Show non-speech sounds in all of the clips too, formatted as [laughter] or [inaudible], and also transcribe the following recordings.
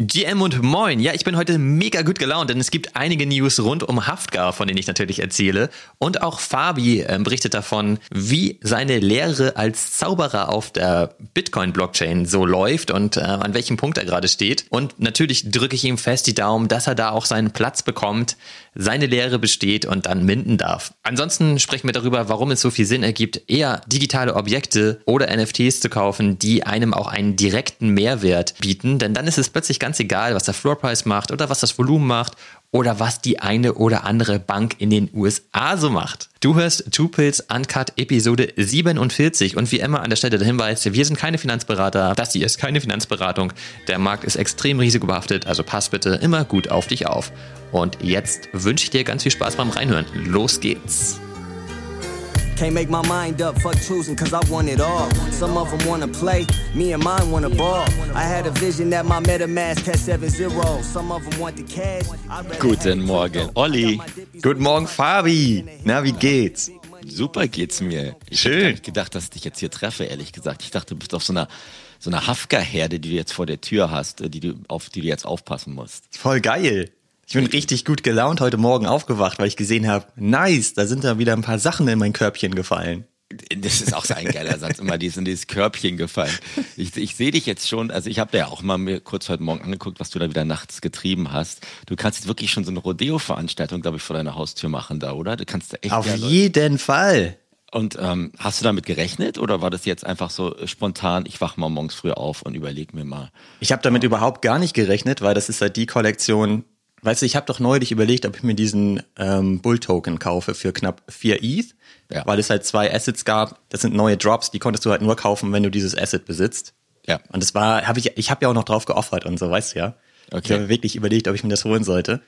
GM und Moin. Ja, ich bin heute mega gut gelaunt, denn es gibt einige News rund um Haftgar, von denen ich natürlich erzähle. Und auch Fabi äh, berichtet davon, wie seine Lehre als Zauberer auf der Bitcoin-Blockchain so läuft und äh, an welchem Punkt er gerade steht. Und natürlich drücke ich ihm fest die Daumen, dass er da auch seinen Platz bekommt, seine Lehre besteht und dann minden darf. Ansonsten sprechen wir darüber, warum es so viel Sinn ergibt, eher digitale Objekte oder NFTs zu kaufen, die einem auch einen direkten Mehrwert bieten. Denn dann ist es plötzlich ganz ganz egal, was der Floorpreis macht oder was das Volumen macht oder was die eine oder andere Bank in den USA so macht. Du hörst Two Pills Uncut Episode 47 und wie immer an der Stelle der Hinweis, wir sind keine Finanzberater, das hier ist keine Finanzberatung. Der Markt ist extrem risikobehaftet, also pass bitte immer gut auf dich auf. Und jetzt wünsche ich dir ganz viel Spaß beim Reinhören. Los geht's! Can't make my mind up, fuck choosing, cause I want it all. Some of them wanna play, me and mine wanna ball. I had a vision that my MetaMask had 7-0. Some of them want the cash. Guten Morgen, Olli. Guten Morgen, Fabi. Na, wie geht's? Super geht's mir. Ich Schön. Ich gedacht, dass ich dich jetzt hier treffe, ehrlich gesagt. Ich dachte, du bist auf so einer so einer Hafka-Herde, die du jetzt vor der Tür hast, die du, auf die du jetzt aufpassen musst. Voll geil. Ich bin richtig gut gelaunt heute Morgen aufgewacht, weil ich gesehen habe, nice, da sind da wieder ein paar Sachen in mein Körbchen gefallen. Das ist auch so ein geiler Satz, immer dieses in dieses Körbchen gefallen. Ich, ich sehe dich jetzt schon, also ich habe dir ja auch mal mir kurz heute Morgen angeguckt, was du da wieder nachts getrieben hast. Du kannst jetzt wirklich schon so eine Rodeo-Veranstaltung, glaube ich, vor deiner Haustür machen da, oder? Du kannst da echt. Auf jeden Fall. Und ähm, hast du damit gerechnet oder war das jetzt einfach so spontan, ich wach mal morgens früh auf und überleg mir mal? Ich habe damit überhaupt gar nicht gerechnet, weil das ist halt die Kollektion, Weißt du, ich habe doch neulich überlegt, ob ich mir diesen ähm, Bull-Token kaufe für knapp 4 ETH, ja. weil es halt zwei Assets gab. Das sind neue Drops, die konntest du halt nur kaufen, wenn du dieses Asset besitzt. Ja. Und das war, habe ich, ich habe ja auch noch drauf geoffert und so, weißt du ja. Okay. Ich habe wirklich überlegt, ob ich mir das holen sollte.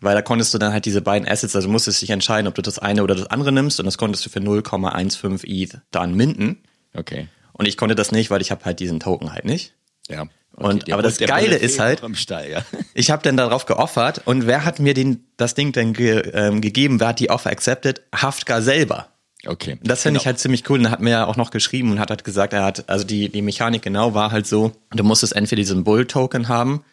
Weil da konntest du dann halt diese beiden Assets, also musstest dich entscheiden, ob du das eine oder das andere nimmst und das konntest du für 0,15 ETH dann minden. Okay. Und ich konnte das nicht, weil ich habe halt diesen Token halt nicht. Ja. Okay, und aber das Geile ist halt, Stall, ja. [laughs] ich habe dann darauf geoffert und wer hat mir den das Ding denn ge, ähm, gegeben? Wer hat die Offer accepted? Haftgar selber. Okay. Das finde genau. ich halt ziemlich cool. Und er hat mir ja auch noch geschrieben und hat halt gesagt, er hat, also die, die Mechanik genau war halt so, du musstest entweder diesen Bull-Token haben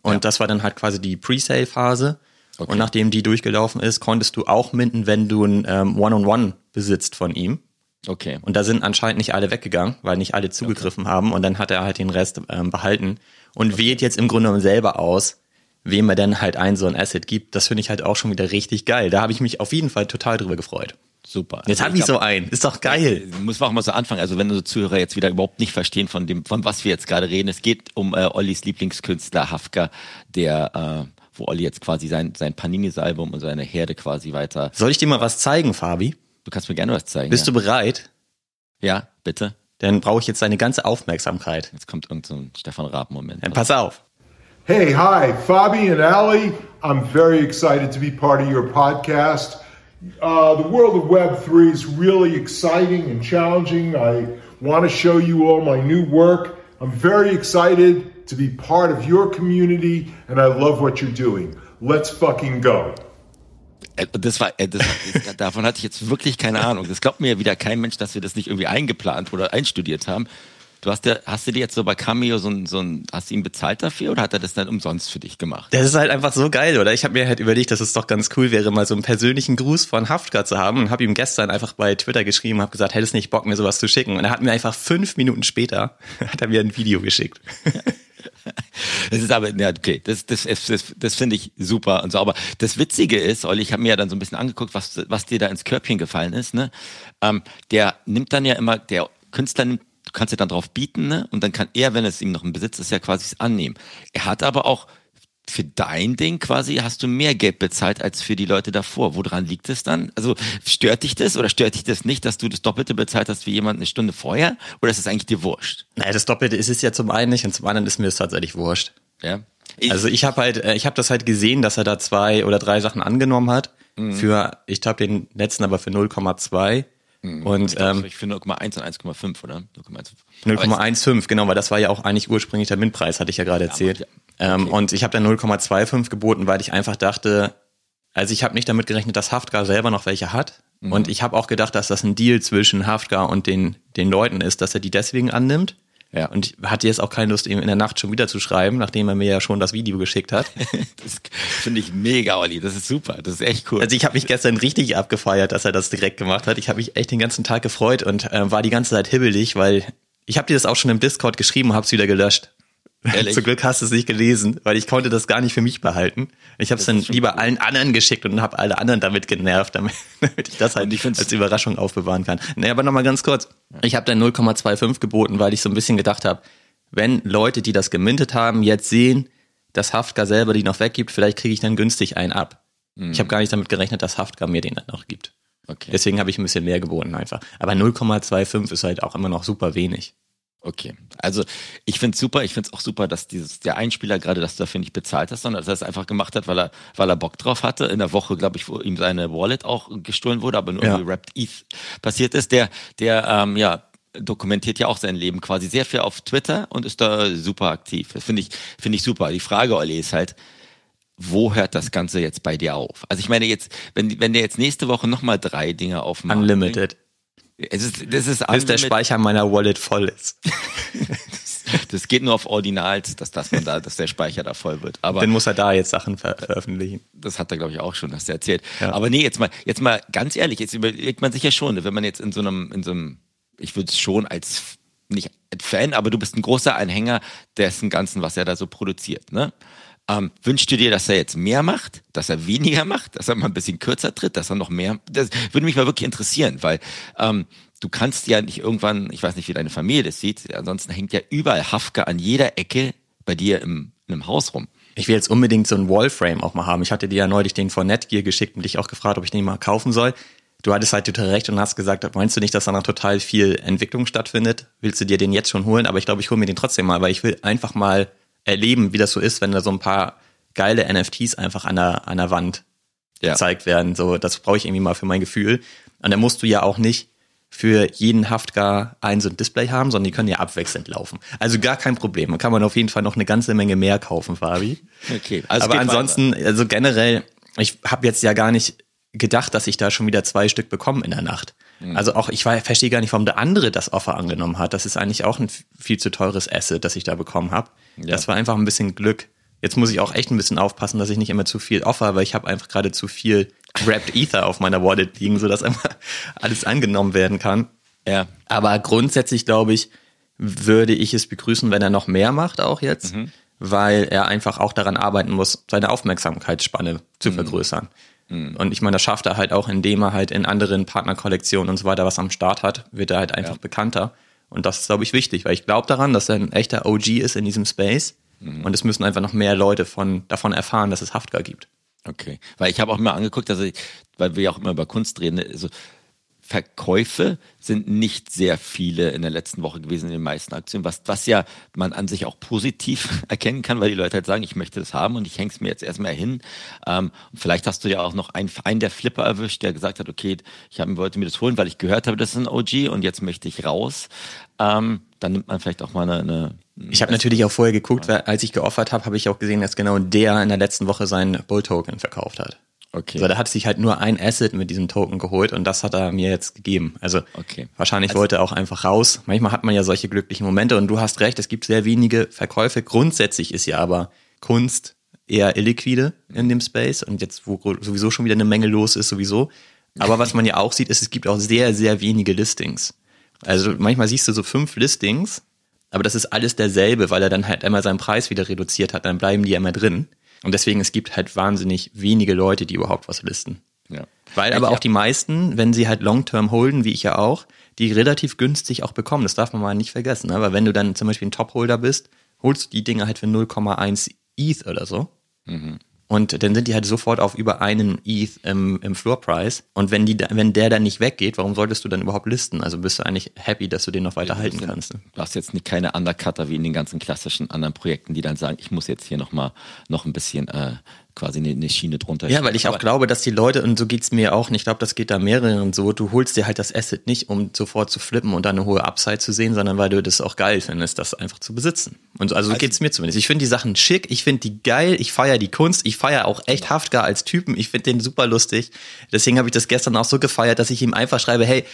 und ja. das war dann halt quasi die Pre-Sale-Phase. Okay. Und nachdem die durchgelaufen ist, konntest du auch minden, wenn du ein ähm, One-on-One -on -One besitzt von ihm. Okay. Und da sind anscheinend nicht alle weggegangen, weil nicht alle zugegriffen okay. haben und dann hat er halt den Rest ähm, behalten und okay. wählt jetzt im Grunde genommen selber aus, wem er denn halt ein so ein Asset gibt. Das finde ich halt auch schon wieder richtig geil. Da habe ich mich auf jeden Fall total drüber gefreut. Super. Jetzt also habe ich, so einen. Ist doch geil. Muss man auch mal so anfangen. Also wenn unsere Zuhörer jetzt wieder überhaupt nicht verstehen von dem, von was wir jetzt gerade reden. Es geht um äh, Ollis Lieblingskünstler Hafka, der äh, wo Olli jetzt quasi sein, sein Panini-Album und seine Herde quasi weiter. Soll ich dir mal was zeigen, Fabi? Du kannst mir gerne was zeigen. Bist ja. du bereit? Ja, bitte. Dann brauche ich jetzt deine ganze Aufmerksamkeit. Jetzt kommt irgend so ein Stefan Raab-Moment. Dann pass auf. Hey, hi, Fabi and Ali. I'm very excited to be part of your podcast. Uh, the world of Web3 is really exciting and challenging. I want to show you all my new work. I'm very excited to be part of your community and I love what you're doing. Let's fucking go. Äh, das war, äh, das, das, davon hatte ich jetzt wirklich keine Ahnung. Das glaubt mir ja wieder kein Mensch, dass wir das nicht irgendwie eingeplant oder einstudiert haben. Du hast ja, hast du dir jetzt so bei Cameo so ein, so ein, hast du ihn bezahlt dafür oder hat er das dann umsonst für dich gemacht? Das ist halt einfach so geil, oder? Ich habe mir halt überlegt, dass es doch ganz cool wäre, mal so einen persönlichen Gruß von Haftgar zu haben und habe ihm gestern einfach bei Twitter geschrieben, habe gesagt, hättest nicht Bock, mir sowas zu schicken. Und er hat mir einfach fünf Minuten später, [laughs] hat er mir ein Video geschickt. Das ist aber, ja, okay, das, das, das, das finde ich super und so. Aber das Witzige ist, Olli, ich habe mir ja dann so ein bisschen angeguckt, was, was dir da ins Körbchen gefallen ist. Ne? Ähm, der nimmt dann ja immer, der Künstler nimmt, du kannst ja dann drauf bieten, ne? Und dann kann er, wenn es ihm noch im Besitz ist, ja quasi annehmen. Er hat aber auch für dein Ding quasi hast du mehr Geld bezahlt als für die Leute davor. Woran liegt es dann? Also stört dich das oder stört dich das nicht, dass du das Doppelte bezahlt hast wie jemand eine Stunde vorher? Oder ist es eigentlich dir wurscht? Naja, das Doppelte ist es ja zum einen nicht und zum anderen ist mir das tatsächlich wurscht. Ja. Ich also ich habe halt, äh, ich habe das halt gesehen, dass er da zwei oder drei Sachen angenommen hat. Mhm. Für, ich glaube den letzten aber für 0,2. Mhm. Und ähm, ich für 0,1 und 1,5, oder? 0,15, genau, weil das war ja auch eigentlich ursprünglich der Mintpreis, hatte ich ja gerade erzählt. Ja, ähm, okay. und ich habe dann 0,25 geboten, weil ich einfach dachte, also ich habe nicht damit gerechnet, dass Haftgar selber noch welche hat. Mhm. Und ich habe auch gedacht, dass das ein Deal zwischen Haftgar und den, den Leuten ist, dass er die deswegen annimmt, Ja. Und ich hatte jetzt auch keine Lust, ihm in der Nacht schon wieder zu schreiben, nachdem er mir ja schon das Video geschickt hat. [laughs] das finde ich mega, Olli. Das ist super. Das ist echt cool. Also ich habe mich gestern richtig abgefeiert, dass er das direkt gemacht hat. Ich habe mich echt den ganzen Tag gefreut und äh, war die ganze Zeit hibbelig, weil ich habe dir das auch schon im Discord geschrieben und habe es wieder gelöscht. [laughs] Ehrlich? Zum Glück hast du es nicht gelesen, weil ich konnte das gar nicht für mich behalten. Ich habe es dann lieber cool. allen anderen geschickt und habe alle anderen damit genervt, damit, [laughs] damit ich das halt ich als Überraschung aufbewahren kann. Nee, aber nochmal ganz kurz. Ich habe dann 0,25 geboten, weil ich so ein bisschen gedacht habe, wenn Leute, die das gemintet haben, jetzt sehen, dass Haftgar selber die noch weggibt, vielleicht kriege ich dann günstig einen ab. Mhm. Ich habe gar nicht damit gerechnet, dass Haftgar mir den dann noch gibt. Okay. Deswegen habe ich ein bisschen mehr geboten einfach. Aber 0,25 ist halt auch immer noch super wenig. Okay, also ich finde es super, ich finde es auch super, dass dieses der Einspieler gerade das dafür nicht bezahlt hat, sondern dass er es einfach gemacht hat, weil er, weil er Bock drauf hatte. In der Woche, glaube ich, wo ihm seine Wallet auch gestohlen wurde, aber nur ja. irgendwie Wrapped ETH passiert ist. Der, der ähm, ja, dokumentiert ja auch sein Leben quasi sehr viel auf Twitter und ist da super aktiv. Das finde ich, finde ich super. Die Frage, Olli, ist halt, wo hört das Ganze jetzt bei dir auf? Also ich meine jetzt, wenn, wenn der jetzt nächste Woche nochmal drei Dinge aufmacht. Unlimited. Es ist, das ist Bis der Speicher meiner Wallet voll ist. [laughs] das geht nur auf Ordinals, dass, dass man da, dass der Speicher da voll wird. Aber dann muss er da jetzt Sachen ver veröffentlichen. Das hat er, glaube ich, auch schon, hast du erzählt. Ja. Aber nee, jetzt mal, jetzt mal ganz ehrlich, jetzt überlegt man sich ja schon, wenn man jetzt in so einem, in so einem, ich würde es schon als nicht Fan, aber du bist ein großer Anhänger dessen Ganzen, was er da so produziert, ne? Ähm, wünschst du dir, dass er jetzt mehr macht, dass er weniger macht, dass er mal ein bisschen kürzer tritt, dass er noch mehr? Das würde mich mal wirklich interessieren, weil ähm, du kannst ja nicht irgendwann, ich weiß nicht, wie deine Familie das sieht, ansonsten hängt ja überall Hafke an jeder Ecke bei dir im, in einem Haus rum. Ich will jetzt unbedingt so einen Wallframe auch mal haben. Ich hatte dir ja neulich den von Netgear geschickt und dich auch gefragt, ob ich den mal kaufen soll. Du hattest halt total recht und hast gesagt, meinst du nicht, dass da noch total viel Entwicklung stattfindet? Willst du dir den jetzt schon holen? Aber ich glaube, ich hole mir den trotzdem mal, weil ich will einfach mal erleben, wie das so ist, wenn da so ein paar geile NFTs einfach an der, an der Wand ja. gezeigt werden. So, das brauche ich irgendwie mal für mein Gefühl. Und dann musst du ja auch nicht für jeden Haftgar ein so ein Display haben, sondern die können ja abwechselnd laufen. Also gar kein Problem. Man kann man auf jeden Fall noch eine ganze Menge mehr kaufen, Fabi. Okay. Also Aber ansonsten, weiter. also generell, ich habe jetzt ja gar nicht gedacht, dass ich da schon wieder zwei Stück bekomme in der Nacht. Mhm. Also auch, ich verstehe gar nicht, warum der andere das Offer angenommen hat. Das ist eigentlich auch ein viel zu teures Asset, das ich da bekommen habe. Ja. Das war einfach ein bisschen Glück. Jetzt muss ich auch echt ein bisschen aufpassen, dass ich nicht immer zu viel offer, weil ich habe einfach gerade zu viel Wrapped Ether auf meiner Wallet liegen, sodass immer [laughs] alles angenommen werden kann. Ja. Aber grundsätzlich glaube ich, würde ich es begrüßen, wenn er noch mehr macht auch jetzt, mhm. weil er einfach auch daran arbeiten muss, seine Aufmerksamkeitsspanne zu mhm. vergrößern. Mhm. Und ich meine, das schafft er halt auch, indem er halt in anderen Partnerkollektionen und so weiter was am Start hat, wird er halt einfach ja. bekannter. Und das ist, glaube ich, wichtig, weil ich glaube daran, dass er ein echter OG ist in diesem Space. Mhm. Und es müssen einfach noch mehr Leute von, davon erfahren, dass es Haftgar gibt. Okay, weil ich habe auch immer angeguckt, also weil wir ja auch immer über Kunst reden, also Verkäufe sind nicht sehr viele in der letzten Woche gewesen in den meisten Aktien, was, was ja man an sich auch positiv [laughs] erkennen kann, weil die Leute halt sagen, ich möchte das haben und ich hänge es mir jetzt erstmal hin. Ähm, und vielleicht hast du ja auch noch einen, einen der Flipper erwischt, der gesagt hat, okay, ich hab, wollte mir das holen, weil ich gehört habe, das ist ein OG und jetzt möchte ich raus. Ähm, dann nimmt man vielleicht auch mal eine, eine ich habe natürlich auch vorher geguckt, weil als ich geoffert habe, habe ich auch gesehen, dass genau der in der letzten Woche seinen Bull-Token verkauft hat. Okay. Also da hat sich halt nur ein Asset mit diesem Token geholt und das hat er mir jetzt gegeben. Also okay. wahrscheinlich also, wollte er auch einfach raus. Manchmal hat man ja solche glücklichen Momente und du hast recht, es gibt sehr wenige Verkäufe. Grundsätzlich ist ja aber Kunst eher illiquide in dem Space und jetzt, wo sowieso schon wieder eine Menge los ist, sowieso. Aber was man ja auch sieht, ist, es gibt auch sehr, sehr wenige Listings. Also manchmal siehst du so fünf Listings aber das ist alles derselbe, weil er dann halt einmal seinen Preis wieder reduziert hat, dann bleiben die ja immer drin. Und deswegen, es gibt halt wahnsinnig wenige Leute, die überhaupt was listen. Ja. Weil aber auch die meisten, wenn sie halt Long-Term holden, wie ich ja auch, die relativ günstig auch bekommen. Das darf man mal nicht vergessen. Ne? Aber wenn du dann zum Beispiel ein Top-Holder bist, holst du die Dinge halt für 0,1 ETH oder so. Mhm. Und dann sind die halt sofort auf über einen ETH im, im Floor Price. Und wenn die, wenn der dann nicht weggeht, warum solltest du dann überhaupt listen? Also bist du eigentlich happy, dass du den noch weiter halten kannst. Du hast jetzt nicht keine Undercutter wie in den ganzen klassischen anderen Projekten, die dann sagen, ich muss jetzt hier noch mal noch ein bisschen äh, quasi eine, eine Schiene drunter. Ja, weil ich auch glaube, dass die Leute, und so geht's mir auch, und ich glaube, das geht da mehreren so, du holst dir halt das Asset nicht, um sofort zu flippen und dann eine hohe Upside zu sehen, sondern weil du das auch geil findest, das einfach zu besitzen. Und so, also, also geht's mir zumindest. Ich finde die Sachen schick, ich finde die geil, ich feiere die Kunst, ich feiere auch echt Haftgar als Typen, ich finde den super lustig. Deswegen habe ich das gestern auch so gefeiert, dass ich ihm einfach schreibe, hey,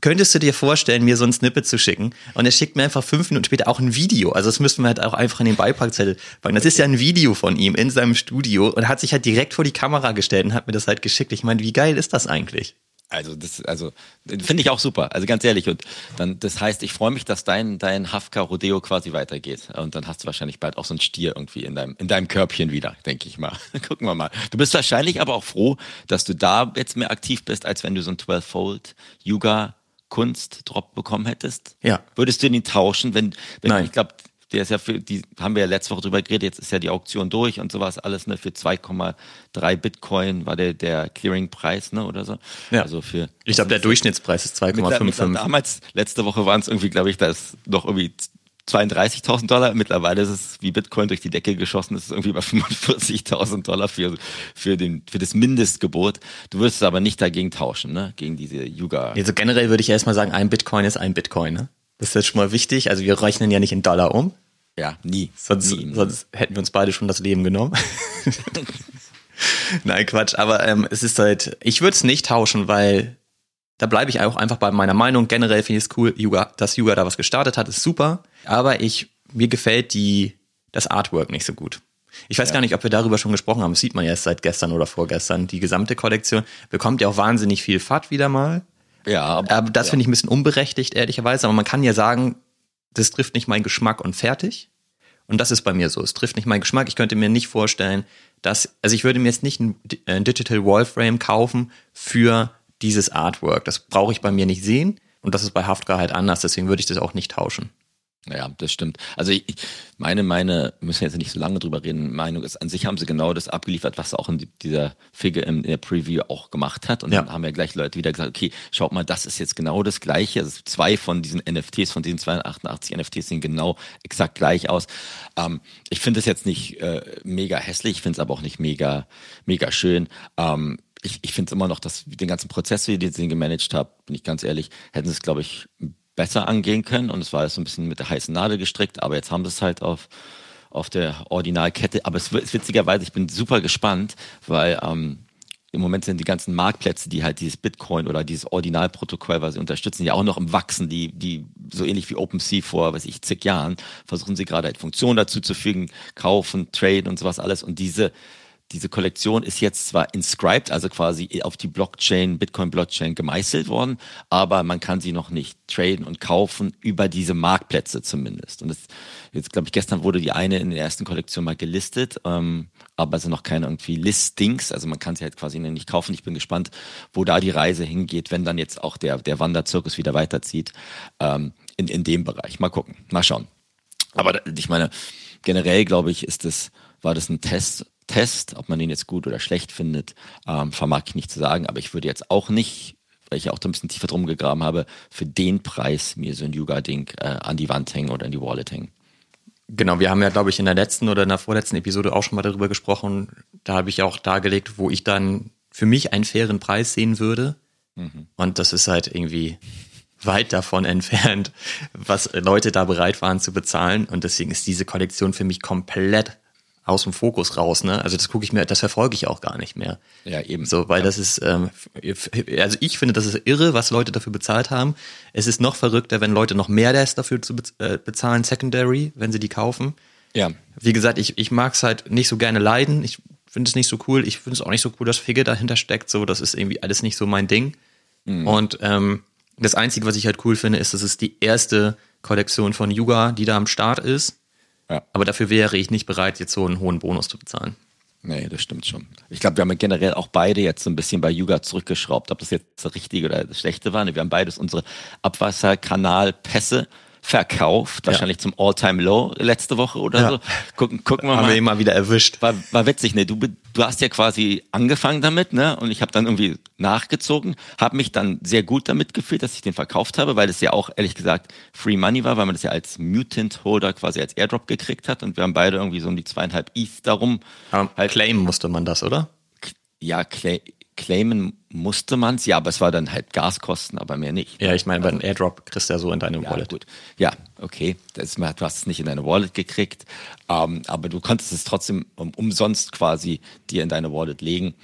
könntest du dir vorstellen, mir so ein Snippet zu schicken? Und er schickt mir einfach fünf Minuten später auch ein Video. Also das müssten wir halt auch einfach in den Beipackzettel packen. Das ist ja ein Video von ihm in seinem Studio und hat sich halt direkt vor die Kamera gestellt und hat mir das halt geschickt. Ich meine, wie geil ist das eigentlich? Also das, also finde ich auch super. Also ganz ehrlich und dann, das heißt, ich freue mich, dass dein dein Hafka Rodeo quasi weitergeht und dann hast du wahrscheinlich bald auch so ein Stier irgendwie in deinem in deinem Körbchen wieder, denke ich mal. [laughs] Gucken wir mal. Du bist wahrscheinlich aber auch froh, dass du da jetzt mehr aktiv bist, als wenn du so ein 12 Fold Yuga Kunst-Drop bekommen hättest? Ja. Würdest du den tauschen, wenn, wenn Nein. ich glaube, der ist ja für, die haben wir ja letzte Woche drüber geredet, jetzt ist ja die Auktion durch und sowas alles, ne, für 2,3 Bitcoin war der, der Clearing-Preis, ne, oder so. Ja. Also für. Ich glaube, der Durchschnittspreis ist Mittler- 2,55. Damals, letzte Woche waren es irgendwie, glaube ich, da ist noch irgendwie 32.000 Dollar. Mittlerweile ist es wie Bitcoin durch die Decke geschossen. Es ist irgendwie bei 45.000 Dollar für, für, den, für das Mindestgebot. Du wirst es aber nicht dagegen tauschen, ne? Gegen diese Yuga. Also generell würde ich erstmal sagen, ein Bitcoin ist ein Bitcoin. Ne? Das ist jetzt schon mal wichtig. Also wir rechnen ja nicht in Dollar um. Ja, nie. Sonst, nie. sonst hätten wir uns beide schon das Leben genommen. [laughs] Nein, Quatsch. Aber ähm, es ist halt, ich würde es nicht tauschen, weil da bleibe ich auch einfach bei meiner Meinung. Generell finde ich es cool, Yuga, dass Yuga da was gestartet hat, ist super. Aber ich, mir gefällt die, das Artwork nicht so gut. Ich weiß gar nicht, ob wir darüber schon gesprochen haben. Das sieht man ja erst seit gestern oder vorgestern. Die gesamte Kollektion bekommt ja auch wahnsinnig viel FAT wieder mal. Ja, aber, Aber das ja. finde ich ein bisschen unberechtigt, ehrlicherweise. Aber man kann ja sagen, das trifft nicht meinen Geschmack und fertig. Und das ist bei mir so. Es trifft nicht meinen Geschmack. Ich könnte mir nicht vorstellen, dass, also ich würde mir jetzt nicht ein, ein Digital Wallframe kaufen für dieses Artwork. Das brauche ich bei mir nicht sehen. Und das ist bei Haftra halt anders. Deswegen würde ich das auch nicht tauschen. Ja, das stimmt. Also ich, meine, meine, wir müssen jetzt nicht so lange drüber reden, Meinung ist, an sich haben sie genau das abgeliefert, was auch in die- dieser Figure in der Preview auch gemacht hat. Und Ja. dann haben ja gleich Leute wieder gesagt, okay, schaut mal, das ist jetzt genau das Gleiche. Also zwei von diesen NFTs, von diesen 288 NFTs sehen genau exakt gleich aus. Ähm, ich finde es jetzt nicht äh, mega hässlich, ich finde es aber auch nicht mega, mega schön. Ähm, ich, ich finde es immer noch, dass den ganzen Prozess, wie ich den gemanagt habe, bin ich ganz ehrlich, hätten sie es, glaube ich, besser angehen können. Und es war so ein bisschen mit der heißen Nadel gestrickt, aber jetzt haben sie es halt auf, auf der Originalkette. Aber es ist witzigerweise, ich bin super gespannt, weil ähm, im Moment sind die ganzen Marktplätze, die halt dieses Bitcoin oder dieses Originalprotokoll, was sie unterstützen, ja auch noch im Wachsen, die, die so ähnlich wie OpenSea vor, weiß ich, zig Jahren, versuchen sie gerade halt Funktionen dazu zu fügen, kaufen, traden und sowas alles. Und diese, diese Kollektion ist jetzt zwar inscribed, also quasi auf die Blockchain, Bitcoin-Blockchain gemeißelt worden, aber man kann sie noch nicht traden und kaufen über diese Marktplätze zumindest. Und das, jetzt glaube ich, gestern wurde die eine in der ersten Kollektion mal gelistet, ähm, aber es sind noch keine irgendwie Listings, also man kann sie halt quasi nicht kaufen. Ich bin gespannt, wo da die Reise hingeht, wenn dann jetzt auch der, der Wanderzirkus wieder weiterzieht, ähm, in, in dem Bereich. Mal gucken, mal schauen. Aber ich meine, generell glaube ich, ist das, war das ein Test, Test, ob man den jetzt gut oder schlecht findet, ähm, vermag ich nicht zu sagen, aber ich würde jetzt auch nicht, weil ich ja auch da ein bisschen tiefer drum gegraben habe, für den Preis mir so ein Yuga-Ding äh, an die Wand hängen oder in die Wallet hängen. Genau, wir haben ja, glaube ich, in der letzten oder in der vorletzten Episode auch schon mal darüber gesprochen. Da habe ich auch dargelegt, wo ich dann für mich einen fairen Preis sehen würde. Und das ist halt irgendwie weit davon entfernt, was Leute da bereit waren zu bezahlen. Und deswegen ist diese Kollektion für mich komplett aus dem Fokus raus. Ne? Also das gucke ich mir, das verfolge ich auch gar nicht mehr. Ja, eben. So, weil das ist, ähm, also ich finde, das ist irre, was Leute dafür bezahlt haben. Es ist noch verrückter, wenn Leute noch mehr das dafür zu äh, bezahlen, Secondary, wenn sie die kaufen. Ja. Wie gesagt, ich, ich mag es halt nicht so gerne leiden. Ich finde es nicht so cool. Ich finde es auch nicht so cool, dass Figge dahinter steckt. So, das ist irgendwie alles nicht so mein Ding. Und ähm, das Einzige, was ich halt cool finde, ist, dass es die erste Kollektion von Yuga, die da am Start ist. Ja. Aber dafür wäre ich nicht bereit, jetzt so einen hohen Bonus zu bezahlen. Nee, das stimmt schon. Ich glaube, wir haben generell auch beide jetzt so ein bisschen bei Yuga zurückgeschraubt, ob das jetzt das Richtige oder das Schlechte war. Wir haben beides unsere Abwasserkanalpässe verkauft, wahrscheinlich zum All-Time-Low letzte Woche oder Ja. so. Gucken, gucken wir Haben mal. wir ihn mal wieder erwischt. war, war witzig, ne? Du, du hast ja quasi angefangen damit, ne? Und ich habe dann irgendwie nachgezogen, habe mich dann sehr gut damit gefühlt, dass ich den verkauft habe, weil es ja auch ehrlich gesagt Free Money war, weil man das ja als Mutant Holder quasi als Airdrop gekriegt hat und wir haben beide irgendwie so um die zweieinhalb ETH darum. Aber claimen musste man das, oder? Ja, cla claimen musste man's, ja, aber es war dann halt Gaskosten, aber mehr nicht. Ja, ich meine, bei einem Airdrop kriegst du ja so in deine Ja, Wallet. gut. Ja, okay. Das, du hast es nicht in deine Wallet gekriegt, ähm, aber du konntest es trotzdem um, umsonst quasi dir in deine Wallet legen.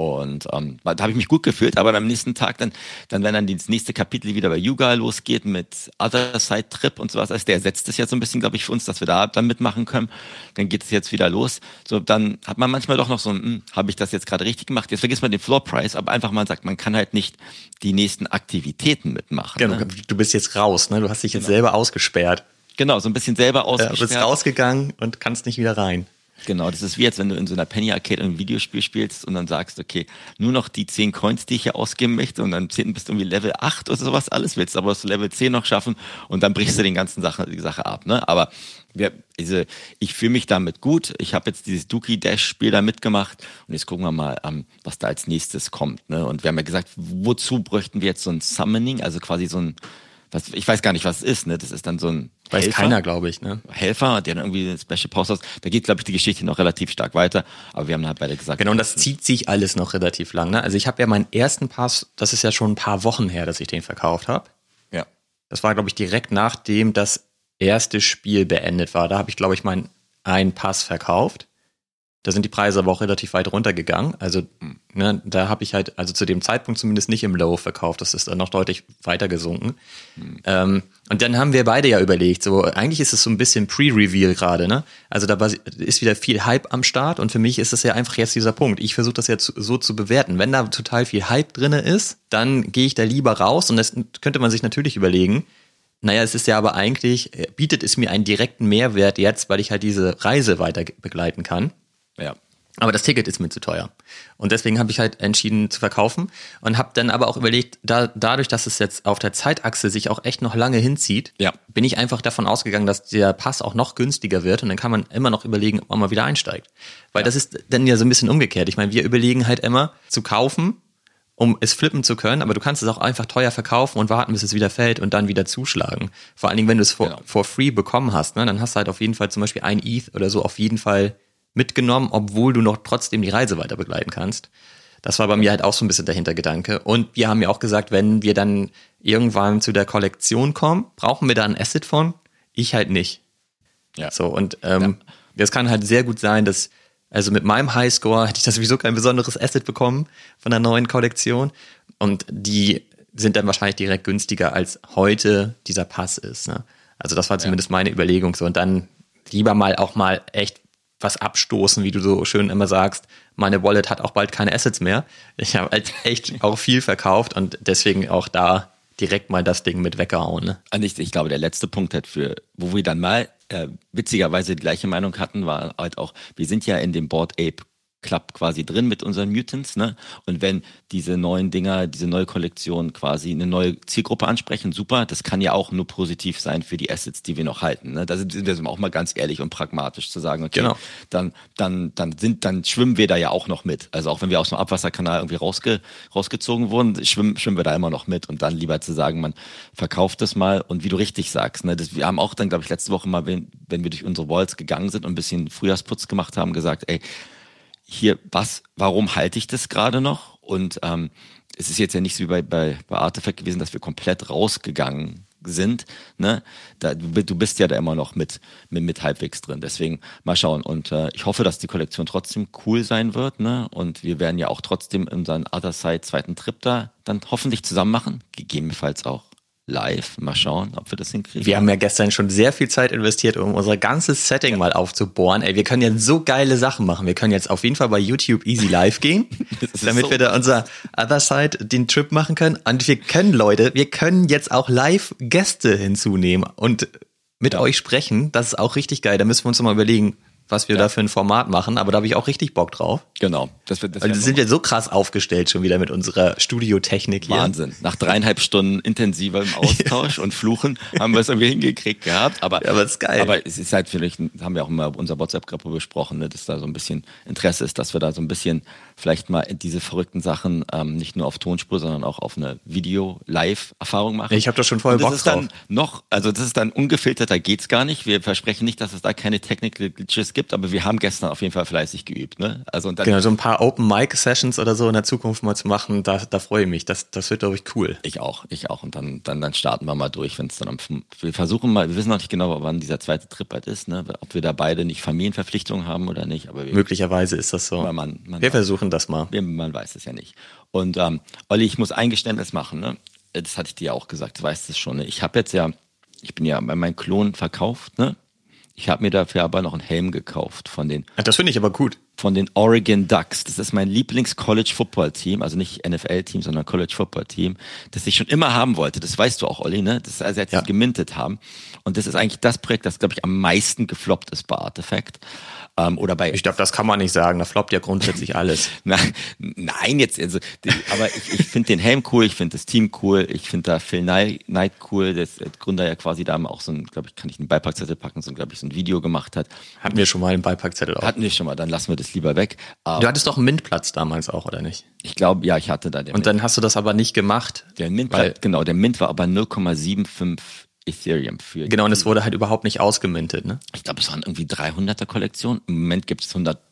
Und ähm, da habe ich mich gut gefühlt, aber am nächsten Tag dann, dann wenn dann das nächste Kapitel wieder bei Yuga losgeht mit Other Side Trip und sowas, also der ersetzt es jetzt so ein bisschen, glaube ich, für uns, dass wir da dann mitmachen können. Dann geht es jetzt wieder los. So, dann hat man manchmal doch noch so ein, hm, habe ich das jetzt gerade richtig gemacht? Jetzt vergisst man den Floor Price, aber einfach mal sagt, man kann halt nicht die nächsten Aktivitäten mitmachen. Genau, ne? du bist jetzt raus, ne? Du hast dich jetzt genau. selber ausgesperrt. Genau, so ein bisschen selber ausgesperrt. Ja, bist rausgegangen und kannst nicht wieder rein. Genau, das ist wie jetzt, wenn du in so einer Penny Arcade ein Videospiel spielst und dann sagst, okay, nur noch die 10 Coins, die ich hier ausgeben möchte und dann 10 bist du irgendwie Level 8 oder sowas alles willst, aber du Level 10 noch schaffen und dann brichst du den ganzen Sache, die Sache ab. Ne? Aber wir, also ich fühle mich damit gut. Ich habe jetzt dieses Dookie Dash Spiel da mitgemacht und jetzt gucken wir mal, ähm, was da als nächstes kommt. Ne? Und wir haben ja gesagt, wozu bräuchten wir jetzt so ein Summoning, also quasi so ein was, ich weiß gar nicht, was es ist, ne? Das ist dann so ein Weiß Helfer, keiner, glaube ich, ne? Helfer, der dann irgendwie eine Special Post aus. Da geht, glaube ich, die Geschichte noch relativ stark weiter. Aber wir haben halt beide gesagt. Genau, und das zieht sich alles noch relativ lang, ne? Also ich habe ja meinen ersten Pass, das ist ja schon ein paar Wochen her, dass ich den verkauft habe. Ja. Das war, glaube ich, direkt nachdem das erste Spiel beendet war. Da habe ich, glaube ich, meinen einen Pass verkauft. Da sind die Preise aber auch relativ weit runtergegangen. Also ne, da habe ich halt, also zu dem Zeitpunkt zumindest nicht im Low verkauft. Das ist dann noch deutlich weiter gesunken. Mhm. Ähm, und dann haben wir beide ja überlegt, so eigentlich ist es so ein bisschen Pre-Reveal gerade, ne? Also da ist wieder viel Hype am Start und für mich ist es ja einfach jetzt dieser Punkt. Ich versuche das jetzt so zu bewerten. Wenn da total viel Hype drinne ist, dann gehe ich da lieber raus und das könnte man sich natürlich überlegen. Naja, es ist ja aber eigentlich, äh, bietet es mir einen direkten Mehrwert jetzt, weil ich halt diese Reise weiter begleiten kann. Ja. Aber das Ticket ist mir zu teuer. Und deswegen habe ich halt entschieden zu verkaufen und habe dann aber auch überlegt, da, dadurch, dass es jetzt auf der Zeitachse sich auch echt noch lange hinzieht, ja. bin ich einfach davon ausgegangen, dass der Pass auch noch günstiger wird und dann kann man immer noch überlegen, ob man mal wieder einsteigt. Weil ja. das ist dann ja so ein bisschen umgekehrt. Ich meine, wir überlegen halt immer zu kaufen, um es flippen zu können, aber du kannst es auch einfach teuer verkaufen und warten, bis es wieder fällt und dann wieder zuschlagen. Vor allen Dingen, wenn du es for, genau. for free bekommen hast, ne, dann hast du halt auf jeden Fall zum Beispiel ein ETH oder so auf jeden Fall mitgenommen, obwohl du noch trotzdem die Reise weiter begleiten kannst. Das war bei mir halt auch so ein bisschen der Hintergedanke. Und wir haben ja auch gesagt, wenn wir dann irgendwann zu der Kollektion kommen, brauchen wir da ein Asset von? Ich halt nicht. Ja. So, und ähm, ja. das kann halt sehr gut sein, dass, also mit meinem Highscore hätte ich da sowieso kein besonderes Asset bekommen von der neuen Kollektion. Und die sind dann wahrscheinlich direkt günstiger als heute dieser Pass ist. Ne? Also das war zumindest ja. meine Überlegung so. Und dann lieber mal auch mal echt was abstoßen, wie du so schön immer sagst. Meine Wallet hat auch bald keine Assets mehr. Ich habe halt [laughs] echt auch viel verkauft und deswegen auch da direkt mal das Ding mit weggehauen. Ne? Und ich, ich glaube, der letzte Punkt hat für, wo wir dann mal äh, witzigerweise die gleiche Meinung hatten, war halt auch, wir sind ja in dem Board Ape Club quasi drin mit unseren Mutants, ne? Und wenn diese neuen Dinger, diese neue Kollektion quasi eine neue Zielgruppe ansprechen, super. Das kann ja auch nur positiv sein für die Assets, die wir noch halten. Ne? Da sind wir auch mal ganz ehrlich und pragmatisch zu sagen, okay, genau. dann, dann, dann sind, dann schwimmen wir da ja auch noch mit. Also auch wenn wir aus dem Abwasserkanal irgendwie rausge, rausgezogen wurden, schwimmen, schwimmen wir da immer noch mit. Und dann lieber zu sagen, man verkauft das mal. Und wie du richtig sagst, ne? Das, wir haben auch dann, glaube ich, letzte Woche mal, wenn, wenn wir durch unsere Walls gegangen sind und ein bisschen Frühjahrsputz gemacht haben, gesagt, ey, hier, was, warum halte ich das gerade noch? Und ähm, es ist jetzt ja nicht so wie bei, bei, bei Artifact gewesen, dass wir komplett rausgegangen sind. Ne? Da, du, du bist ja da immer noch mit, mit, mit halbwegs drin. Deswegen mal schauen. Und äh, ich hoffe, dass die Kollektion trotzdem cool sein wird. Ne? Und wir werden ja auch trotzdem unseren Other Side zweiten Trip da dann hoffentlich zusammen machen. Gegebenenfalls auch live. Mal schauen, ob wir das hinkriegen. Wir haben ja gestern schon sehr viel Zeit investiert, um unser ganzes Setting ja. mal aufzubohren. Ey, wir können jetzt so geile Sachen machen. Wir können jetzt auf jeden Fall bei YouTube easy live gehen, [laughs] damit so wir da unser Other Side den Trip machen können. Und wir können, Leute, wir können jetzt auch live Gäste hinzunehmen und mit ja. euch sprechen. Das ist auch richtig geil. Da müssen wir uns mal überlegen, was wir ja. da für ein Format machen, aber da habe ich auch richtig Bock drauf. Genau. Das wird, das also sind wir so krass aufgestellt schon wieder mit unserer Studiotechnik hier. Wahnsinn. Nach dreieinhalb Stunden intensivem Austausch [laughs] und Fluchen haben wir es irgendwie hingekriegt gehabt. Aber, ja, aber ist geil. Aber es ist halt vielleicht, haben wir auch immer unser WhatsApp-Gruppe besprochen, ne, dass da so ein bisschen Interesse ist, dass wir da so ein bisschen vielleicht mal diese verrückten Sachen ähm, nicht nur auf Tonspur, sondern auch auf eine Video-Live-Erfahrung machen. Ich habe da schon voll Bock das drauf. Dann noch, also das ist dann ungefiltert, da geht's gar nicht. Wir versprechen nicht, dass es da keine Technical Glitches gibt aber wir haben gestern auf jeden Fall fleißig geübt. Ne? Also und dann genau, so ein paar Open Mic Sessions oder so in der Zukunft mal zu machen, da, da freue ich mich. Das, das wird, glaube ich, cool. Ich auch, ich auch. Und dann, dann, dann starten wir mal durch, wenn es dann am wir versuchen mal, wir wissen noch nicht genau, wann dieser zweite Trip halt ist, ne? ob wir da beide nicht Familienverpflichtungen haben oder nicht. Aber wir, Möglicherweise ist das so. Man, man wir versuchen das mal. Man weiß es ja nicht. Und ähm, Olli, ich muss ein Geständnis machen. Ne? Das hatte ich dir ja auch gesagt, du weißt es schon. Ne? Ich habe jetzt ja, ich bin ja bei meinem Klon verkauft, ne? Ich habe mir dafür aber noch einen Helm gekauft von den. Das finde ich aber gut. Von den Oregon Ducks. Das ist mein Lieblings-College-Football-Team, also nicht NFL-Team, sondern College-Football-Team, das ich schon immer haben wollte. Das weißt du auch, Olli, ne? Das ist, als sie ja. gemintet haben. Und das ist eigentlich das Projekt, das, glaube ich, am meisten gefloppt ist bei Artifact. Ähm, oder bei ich glaube, das kann man nicht sagen. Da floppt ja grundsätzlich alles. [laughs] nein, nein, jetzt, also, aber ich, ich finde den Helm cool, ich finde das Team cool, ich finde da Phil Knight cool, der Gründer ja quasi da auch so ein, glaube ich, kann ich einen Beipackzettel packen, so glaube ich, so ein Video gemacht hat. Hatten wir schon mal einen Beipackzettel auch. Hatten wir schon mal, dann lassen wir das lieber weg. du hattest doch einen Mintplatz damals auch, oder nicht? Ich glaube, ja, ich hatte da den. Und Mint. dann hast du das aber nicht gemacht? Der Mint, genau, der Mint war aber 0,75 Ethereum für. Genau, und es wurde halt überhaupt nicht ausgemintet, ne? Ich glaube, es waren irgendwie 300er Kollektionen. Im Moment gibt es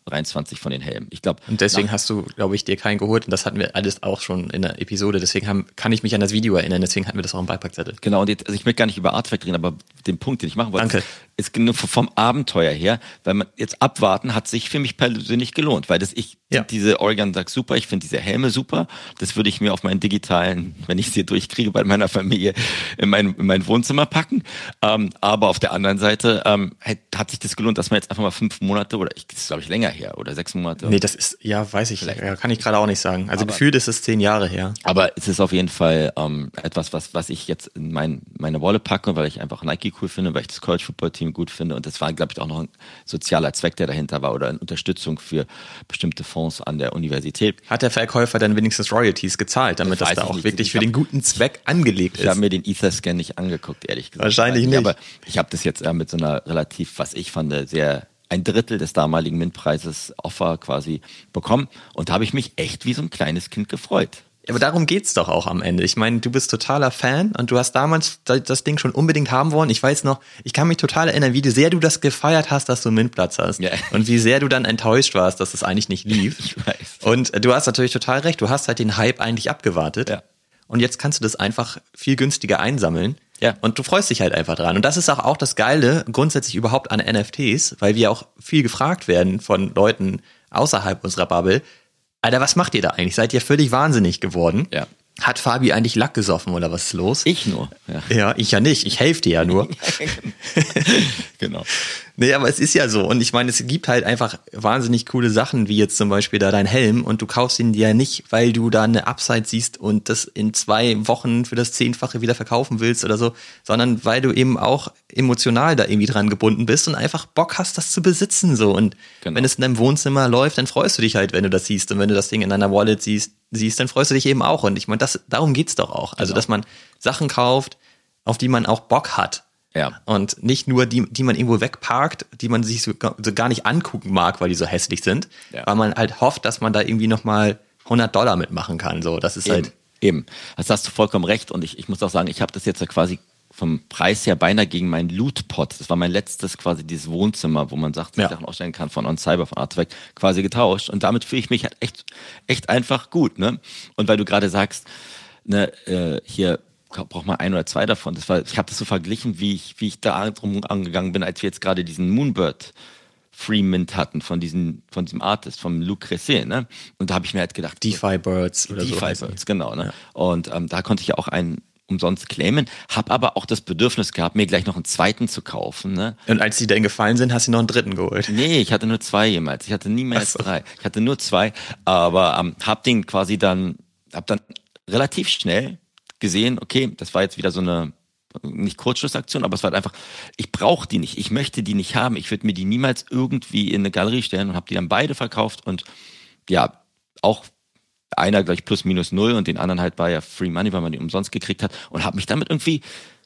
123 von den Helmen. Ich glaube. Und deswegen hast du, glaube ich, dir keinen geholt. Und das hatten wir alles auch schon in der Episode. Deswegen haben, kann ich mich an das Video erinnern. Deswegen hatten wir das auch im Beipackzettel. Genau. Und jetzt, also ich möchte gar nicht über Artfact reden, aber den Punkt, den ich machen wollte, Danke. ist, ist vom Abenteuer her, weil man jetzt abwarten hat sich für mich persönlich gelohnt, weil das ich ja. diese Oregon Ducks super, ich finde diese Helme super. Das würde ich mir auf meinen digitalen, wenn ich sie durchkriege bei meiner Familie, in mein, in mein Wohnzimmer packen. Ähm, aber auf der anderen Seite ähm, hat, hat, sich das gelohnt, dass man jetzt einfach mal fünf Monate oder ich, das ist glaube ich länger her oder sechs Monate. Nee, das ist, ja, weiß ich, ja, kann ich gerade auch nicht sagen. Also aber, gefühlt ist es zehn Jahre her. Aber es ist auf jeden Fall ähm, etwas, was, was ich jetzt in mein, meine Wolle packe, weil ich einfach Nike cool finde, weil ich das College Football Team gut finde und das war, glaube ich, auch noch ein sozialer Zweck, der dahinter war oder eine Unterstützung für bestimmte Fonds an der Universität. Hat der Verkäufer dann wenigstens Royalties gezahlt, damit das, das da auch wirklich für den guten Zweck angelegt ist? Ich habe mir den Ether-Scan nicht angeguckt, ehrlich gesagt. Wahrscheinlich nicht. Aber ich habe das jetzt äh, mit so einer relativ, was ich fand, sehr ein Drittel des damaligen MINT-Preises Offer quasi bekommen. Und da habe ich mich echt wie so ein kleines Kind gefreut. Aber darum geht's doch auch am Ende. Ich meine, du bist totaler Fan und du hast damals das Ding schon unbedingt haben wollen. Ich weiß noch, ich kann mich total erinnern, wie sehr du das gefeiert hast, dass du einen MINT-Platz hast. Ja. Und wie sehr du dann enttäuscht warst, dass es eigentlich nicht lief. [laughs] Ich weiß. Und du hast natürlich total recht. Du hast halt den Hype eigentlich abgewartet. Ja. Und jetzt kannst du das einfach viel günstiger einsammeln. Ja. Und du freust dich halt einfach dran. Und das ist auch, auch das Geile grundsätzlich überhaupt an NFTs, weil wir auch viel gefragt werden von Leuten außerhalb unserer Bubble. Alter, was macht ihr da eigentlich? Seid ihr völlig wahnsinnig geworden? Ja. Hat Fabi eigentlich Lack gesoffen oder was ist los? Ich nur. Ja, ja ich ja nicht. Ich helfe dir ja nur. [laughs] genau. Nee, aber es ist ja so. Und ich meine, es gibt halt einfach wahnsinnig coole Sachen, wie jetzt zum Beispiel da dein Helm. Und du kaufst ihn dir ja nicht, weil du da eine Upside siehst und das in zwei Wochen für das Zehnfache wieder verkaufen willst oder so, sondern weil du eben auch emotional da irgendwie dran gebunden bist und einfach Bock hast, das zu besitzen so. Und genau. wenn es in deinem Wohnzimmer läuft, dann freust du dich halt, wenn du das siehst. Und wenn du das Ding in deiner Wallet siehst, siehst, dann freust du dich eben auch. Und ich meine, das, darum geht's doch auch. Also, genau. dass man Sachen kauft, auf die man auch Bock hat. Ja. Und nicht nur die, die man irgendwo wegparkt, die man sich so, so gar nicht angucken mag, weil die so hässlich sind, ja. weil man halt hofft, dass man da irgendwie nochmal 100 Dollar mitmachen kann. So, das ist eben, halt. Eben. Das hast du vollkommen recht. Und ich, ich muss auch sagen, ich habe das jetzt ja quasi vom Preis her beinahe gegen meinen Lootpot, das war mein letztes quasi dieses Wohnzimmer, wo man sagt, ja. Sachen ausstellen kann von On Cyber, von Artwerk, quasi getauscht. Und damit fühle ich mich halt echt, echt einfach gut, ne? Und weil du gerade sagst, ne, äh, hier braucht man ein oder zwei davon. Das war, ich habe das so verglichen, wie ich, wie ich da drum angegangen bin, als wir jetzt gerade diesen Moonbird Free Mint hatten von diesem, von diesem Artist, vom Luc Cresset, ne? Und da habe ich mir halt gedacht. DeFi Birds oder DeFi so. Birds, genau, ne? Ja. Und ähm, da konnte ich ja auch einen umsonst claimen, habe aber auch das Bedürfnis gehabt, mir gleich noch einen zweiten zu kaufen. Ne? Und als die denn gefallen sind, hast du noch einen dritten geholt? Nee, ich hatte nur zwei jemals. Ich hatte nie mehr als so. drei. Ich hatte nur zwei, aber ähm, hab den quasi dann, hab dann relativ schnell gesehen, okay, das war jetzt wieder so eine nicht Kurzschlussaktion, aber es war halt einfach, ich brauche die nicht, ich möchte die nicht haben, ich würde mir die niemals irgendwie in eine Galerie stellen und habe die dann beide verkauft und ja, auch einer gleich plus minus null und den anderen halt war ja Free Money, weil man die umsonst gekriegt hat und habe mich damit irgendwie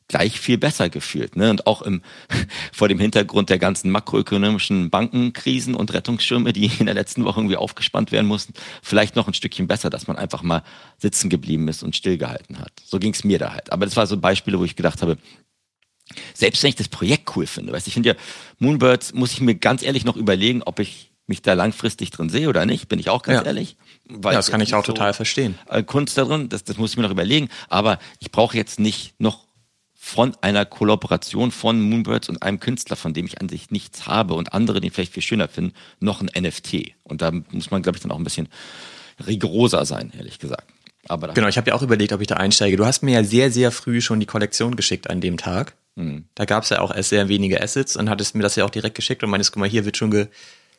gleich viel besser gefühlt. Ne? Und auch im, [laughs] vor dem Hintergrund der ganzen makroökonomischen Bankenkrisen und Rettungsschirme, die in der letzten Woche irgendwie aufgespannt werden mussten, vielleicht noch ein Stückchen besser, dass man einfach mal sitzen geblieben ist und stillgehalten hat. So ging es mir da halt. Aber das war so Beispiele, wo ich gedacht habe, Selbst wenn ich das Projekt cool finde, weißt ich finde ja, Moonbirds muss ich mir ganz ehrlich noch überlegen, ob ich mich da langfristig drin sehe oder nicht, bin ich auch ganz Ja. ehrlich. Ja, das kann ich auch total verstehen. Äh, Kunst da drin, das, das muss ich mir noch überlegen. Aber ich brauche jetzt nicht noch von einer Kollaboration von Moonbirds und einem Künstler, von dem ich an sich nichts habe und andere den vielleicht viel schöner finden, noch ein NFT. Und da muss man, glaube ich, dann auch ein bisschen rigoroser sein, ehrlich gesagt. Aber Genau, ich habe ja auch überlegt, ob ich da einsteige. Du hast mir ja sehr, sehr früh schon die Kollektion geschickt an dem Tag. Da gab es ja auch erst sehr wenige Assets und hattest mir das ja auch direkt geschickt und meintest, guck mal, hier wird schon ge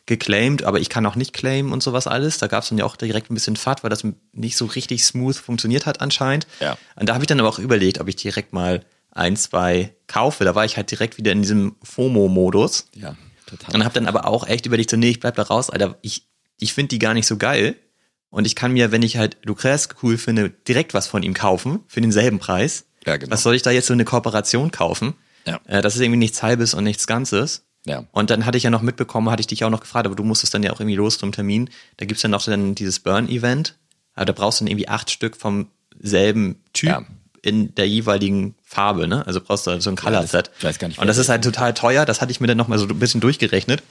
geclaimed, aber ich kann auch nicht claimen und sowas alles. Da gab es dann ja auch direkt ein bisschen Fahrt, weil das nicht so richtig smooth funktioniert hat anscheinend. Ja. Und da habe ich dann aber auch überlegt, ob ich direkt mal ein, zwei kaufe. Da war ich halt direkt wieder in diesem FOMO-Modus. ja, total. Und habe dann aber auch echt überlegt, so, nee, ich bleib da raus, Alter. Ich, ich finde die gar nicht so geil. Und ich kann mir, wenn ich halt Lucrez cool finde, direkt was von ihm kaufen für denselben Preis. Ja, genau. Was soll ich da jetzt so eine Kooperation kaufen? Ja. Äh, das ist irgendwie nichts Halbes und nichts Ganzes. Ja. Und dann hatte ich ja noch mitbekommen, hatte ich dich auch noch gefragt, aber du musstest dann ja auch irgendwie los zum Termin. Da gibt's dann noch dann dieses Burn-Event. Aber da brauchst du dann irgendwie acht Stück vom selben Typ Ja. in der jeweiligen Farbe, ne? Also brauchst du so ein Color-Set. ich weiß gar nicht, Und das ist halt total teuer. Das hatte ich mir dann noch mal so ein bisschen durchgerechnet.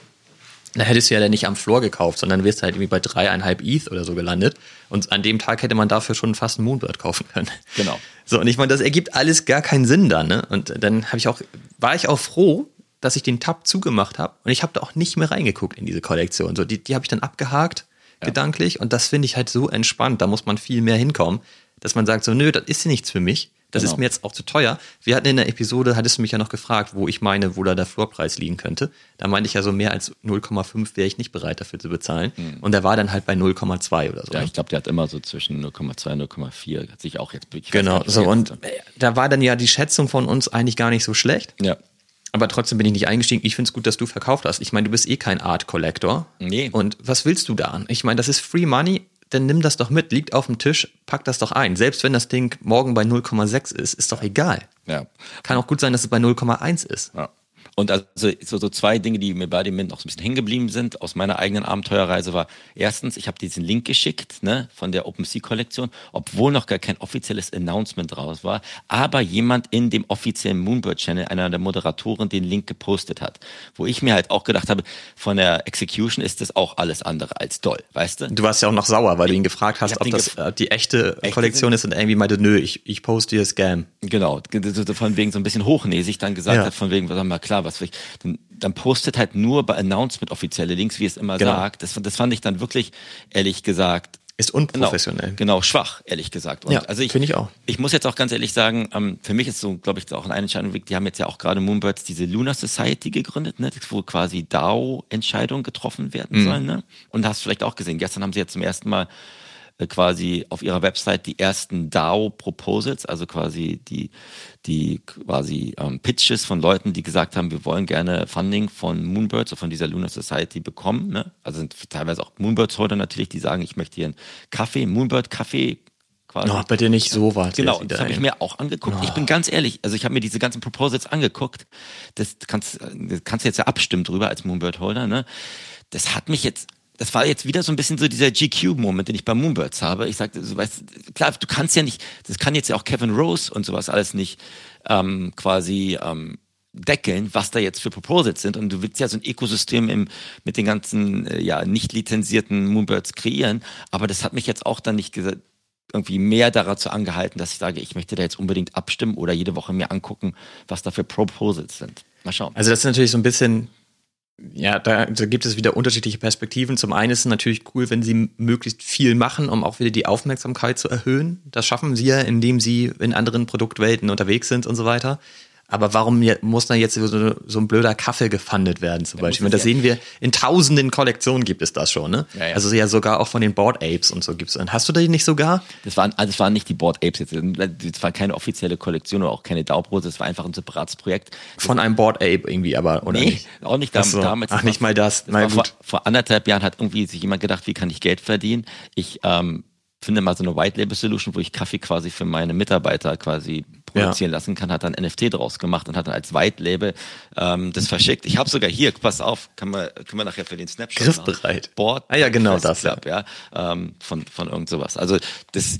Da hättest du ja dann nicht am Floor gekauft, sondern wirst halt irgendwie bei dreieinhalb ETH oder so gelandet. Und an dem Tag hätte man dafür schon fast einen Moonbird kaufen können. Genau. So, und ich meine, das ergibt alles gar keinen Sinn dann, ne? Und dann habe ich auch, war ich auch froh, dass ich den Tab zugemacht habe. Und ich habe da auch nicht mehr reingeguckt in diese Kollektion. So, die, die habe ich dann abgehakt, gedanklich. Und das finde ich halt so entspannt. Da muss man viel mehr hinkommen, dass man sagt, so, nö, das ist nichts für mich. Das Genau. ist mir jetzt auch zu teuer. Wir hatten in der Episode, hattest du mich ja noch gefragt, wo ich meine, wo da der Floorpreis liegen könnte. Da meinte ich ja so, mehr als 0,5 wäre ich nicht bereit dafür zu bezahlen. Und der war dann halt bei 0,2 oder so. ja, ich glaube, der hat immer so zwischen 0,2 und 0,4, hat sich auch jetzt ich weiß gar Genau, so und äh, da war dann ja die Schätzung von uns eigentlich gar nicht so schlecht. Ja. Aber trotzdem bin ich nicht eingestiegen. Ich finde es gut, dass du verkauft hast. Ich meine, du bist eh kein Art Collector. Nee. Und was willst du da an? Ich meine, das ist Free Money. Dann nimm das doch mit, liegt auf dem Tisch, pack das doch ein. Selbst wenn das Ding morgen bei 0,6 ist, ist doch egal. Ja. Kann auch gut sein, dass es bei 0,1 ist. Ja. Und also so, so zwei Dinge, die mir bei dem Mint noch so ein bisschen hängen geblieben sind aus meiner eigenen Abenteuerreise war, erstens, ich habe diesen Link geschickt ne, von der OpenSea-Kollektion, obwohl noch gar kein offizielles Announcement draus war, aber jemand in dem offiziellen Moonbird-Channel, einer der Moderatoren, den Link gepostet hat. Wo ich mir halt auch gedacht habe, von der Execution ist das auch alles andere als doll, weißt du? Du warst ja auch noch sauer, weil du ihn gefragt hast, ob das gef- äh, die echte Echte Kollektion sind- ist und irgendwie meinte, nö, ich, ich poste dir Scam. Genau, von wegen so ein bisschen hochnäsig dann gesagt Ja. hat, von wegen, sag mal, klar, was will ich, dann, dann postet halt nur bei Announcement offizielle Links, wie es immer Genau. sagt. Das, das fand ich dann wirklich, ehrlich gesagt, Ist genau, unprofessionell. genau, schwach, ehrlich gesagt. Und Ja, also finde ich auch. Ich muss jetzt auch ganz ehrlich sagen, ähm, für mich ist so, glaube ich, auch ein Entscheidung, die haben jetzt ja auch gerade Moonbirds diese Lunar Society gegründet, ne, wo quasi DAO-Entscheidungen getroffen werden Mhm. sollen. Ne? Und hast vielleicht auch gesehen, gestern haben sie jetzt zum ersten Mal quasi auf ihrer Website die ersten DAO-Proposals, also quasi die, die quasi ähm, Pitches von Leuten, die gesagt haben, wir wollen gerne Funding von Moonbirds, oder von dieser Lunar Society bekommen. Ne? Also sind teilweise auch Moonbirds-Holder natürlich, die sagen, ich möchte hier einen Kaffee, Moonbird-Kaffee quasi. Oh, bitte nicht so was. Genau, das habe ich mir auch angeguckt. Ich bin ganz ehrlich, also ich habe mir diese ganzen Proposals angeguckt. Das kannst, das kannst du jetzt ja abstimmen drüber als Moonbird-Holder. Ne? Das hat mich jetzt, das war jetzt wieder so ein bisschen so dieser GQ-Moment, den ich bei Moonbirds habe. Ich sagte, so, weißt, klar, du kannst ja nicht, das kann jetzt ja auch Kevin Rose und sowas alles nicht ähm, quasi ähm, deckeln, was da jetzt für Proposals sind. Und du willst ja so ein Ökosystem im, mit den ganzen äh, ja, nicht lizenzierten Moonbirds kreieren. Aber das hat mich jetzt auch dann nicht gesagt, irgendwie mehr dazu angehalten, dass ich sage, ich möchte da jetzt unbedingt abstimmen oder jede Woche mir angucken, was da für Proposals sind. Mal schauen. Also das ist natürlich so ein bisschen, ja, da, da gibt es wieder unterschiedliche Perspektiven. Zum einen ist es natürlich cool, wenn sie möglichst viel machen, um auch wieder die Aufmerksamkeit zu erhöhen. Das schaffen sie ja, indem sie in anderen Produktwelten unterwegs sind und so weiter. Aber warum muss da jetzt so, so ein blöder Kaffee gefundet werden zum Beispiel? Und das es sehen wir, in tausenden Kollektionen gibt es das schon, ne? Ja, ja. Also ja sogar auch von den Board Apes und so gibt's. Und hast du die nicht sogar? Das waren, also das waren nicht die Board Apes jetzt. Das war keine offizielle Kollektion oder auch keine DAO-Prose. Das war einfach ein separates Projekt. Von einem Board Ape irgendwie, aber, oder Nee, nicht? auch nicht Ach dam so. damals. Ach, nicht mal das. das war vor, vor anderthalb Jahren hat irgendwie sich jemand gedacht, wie kann ich Geld verdienen? Ich ähm, finde mal so eine White Label Solution, wo ich Kaffee quasi für meine Mitarbeiter quasi produzieren lassen kann, hat dann NFT draus gemacht und hat dann als White Label ähm, das verschickt. Ich habe sogar hier, pass auf, kann man, können wir nachher für den Snapshot Griffbereit. machen. Board Ah ja, genau Fest das, Club, ja, ähm, von, von irgend sowas. Also das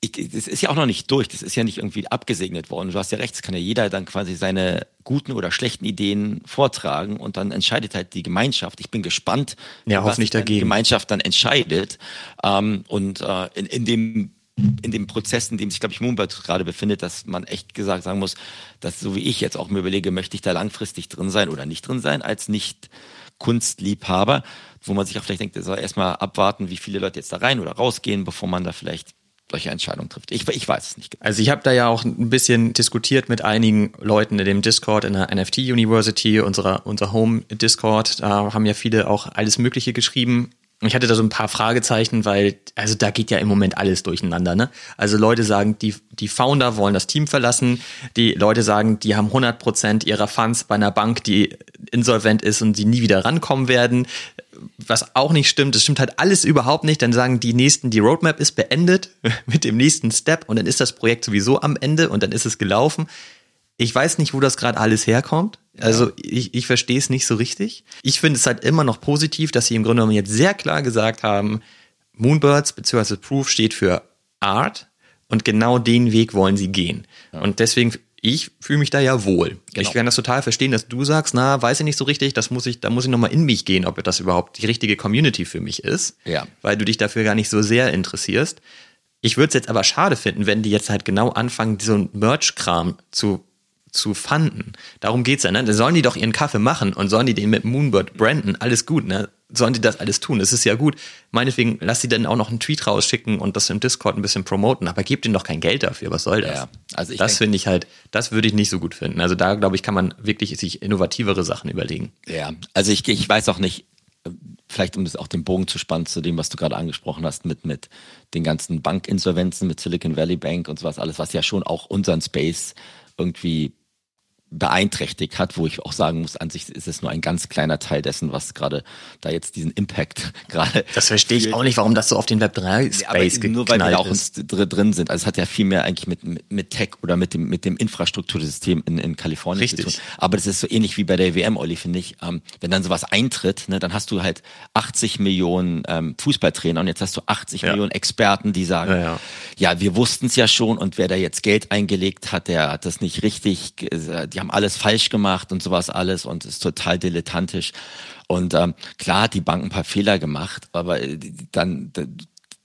ich, das ist ja auch noch nicht durch, das ist ja nicht irgendwie abgesegnet worden. Du hast ja recht, es kann ja jeder dann quasi seine guten oder schlechten Ideen vortragen und dann entscheidet halt die Gemeinschaft. Ich bin gespannt, ja, was nicht dagegen. die Gemeinschaft dann entscheidet. Ähm, und äh, in, in dem in dem Prozess, in dem sich, glaube ich, Moonbird gerade befindet, dass man echt gesagt sagen muss, dass so wie ich jetzt auch mir überlege, möchte ich da langfristig drin sein oder nicht drin sein, als nicht Kunstliebhaber, wo man sich auch vielleicht denkt, er soll erstmal abwarten, wie viele Leute jetzt da rein oder rausgehen, bevor man da vielleicht solche Entscheidungen trifft. Ich, ich weiß es nicht. Genau. Also ich habe da ja auch ein bisschen diskutiert mit einigen Leuten in dem Discord in der NFT University, unserer unser Home Discord. Da haben ja viele auch alles Mögliche geschrieben. Ich hatte da so ein paar Fragezeichen, weil, also da geht ja im Moment alles durcheinander, ne? Also Leute sagen, die, die Founder wollen das Team verlassen. Die Leute sagen, die haben 100 Prozent ihrer Funds bei einer Bank, die insolvent ist und sie nie wieder rankommen werden was auch nicht stimmt, das stimmt halt alles überhaupt nicht, dann sagen die nächsten, die Roadmap ist beendet [laughs] mit dem nächsten Step und dann ist das Projekt sowieso am Ende und dann ist es gelaufen. Ich weiß nicht, wo das gerade alles herkommt. Also ich, ich verstehe es nicht so richtig. Ich finde es halt immer noch positiv, dass sie im Grunde genommen jetzt sehr klar gesagt haben, Moonbirds bzw. Proof steht für Art und genau den Weg wollen sie gehen. Ja. Und deswegen ich fühle mich da ja wohl. Genau. Ich kann das total verstehen, dass du sagst, na, weiß ich nicht so richtig, das muss ich, da muss ich nochmal in mich gehen, ob das überhaupt die richtige Community für mich ist. Ja. Weil du dich dafür gar nicht so sehr interessierst. Ich würde es jetzt aber schade finden, wenn die jetzt halt genau anfangen, so ein Merch-Kram zu zu fanden. Darum geht's ja, ne? Da sollen die doch ihren Kaffee machen und sollen die den mit Moonbird branden, alles gut, ne? Sollen die das alles tun? Das ist ja gut. Meinetwegen, lass sie dann auch noch einen Tweet rausschicken und das im Discord ein bisschen promoten, aber gebt ihnen doch kein Geld dafür. Was soll das? Ja, also ich das finde ich halt, das würde ich nicht so gut finden. Also da, glaube ich, kann man wirklich sich innovativere Sachen überlegen. Ja, also ich, ich weiß auch nicht, vielleicht um das auch den Bogen zu spannen zu dem, was du gerade angesprochen hast, mit, mit den ganzen Bankinsolvenzen, mit Silicon Valley Bank und sowas, alles, was ja schon auch unseren Space irgendwie beeinträchtigt hat, wo ich auch sagen muss, an sich ist es nur ein ganz kleiner Teil dessen, was gerade da jetzt diesen Impact [laughs] gerade. Das verstehe ich auch nicht, warum das so auf den Web 3 Space ja, Nur weil wir auch uns drin sind. Also es hat ja viel mehr eigentlich mit, mit, mit Tech oder mit dem, mit dem Infrastruktursystem in, in Kalifornien Richtig. zu tun. Aber das ist so ähnlich wie bei der WM, Olli, finde ich. Ähm, wenn dann sowas eintritt, ne, dann hast du halt 80 Millionen ähm, Fußballtrainer und jetzt hast du 80 ja. Millionen Experten, die sagen, ja, ja. ja wir wussten es ja schon und wer da jetzt Geld eingelegt hat, der hat das nicht richtig, die haben alles falsch gemacht und sowas alles und ist total dilettantisch. Und ähm, klar hat die Bank ein paar Fehler gemacht, aber äh, dann,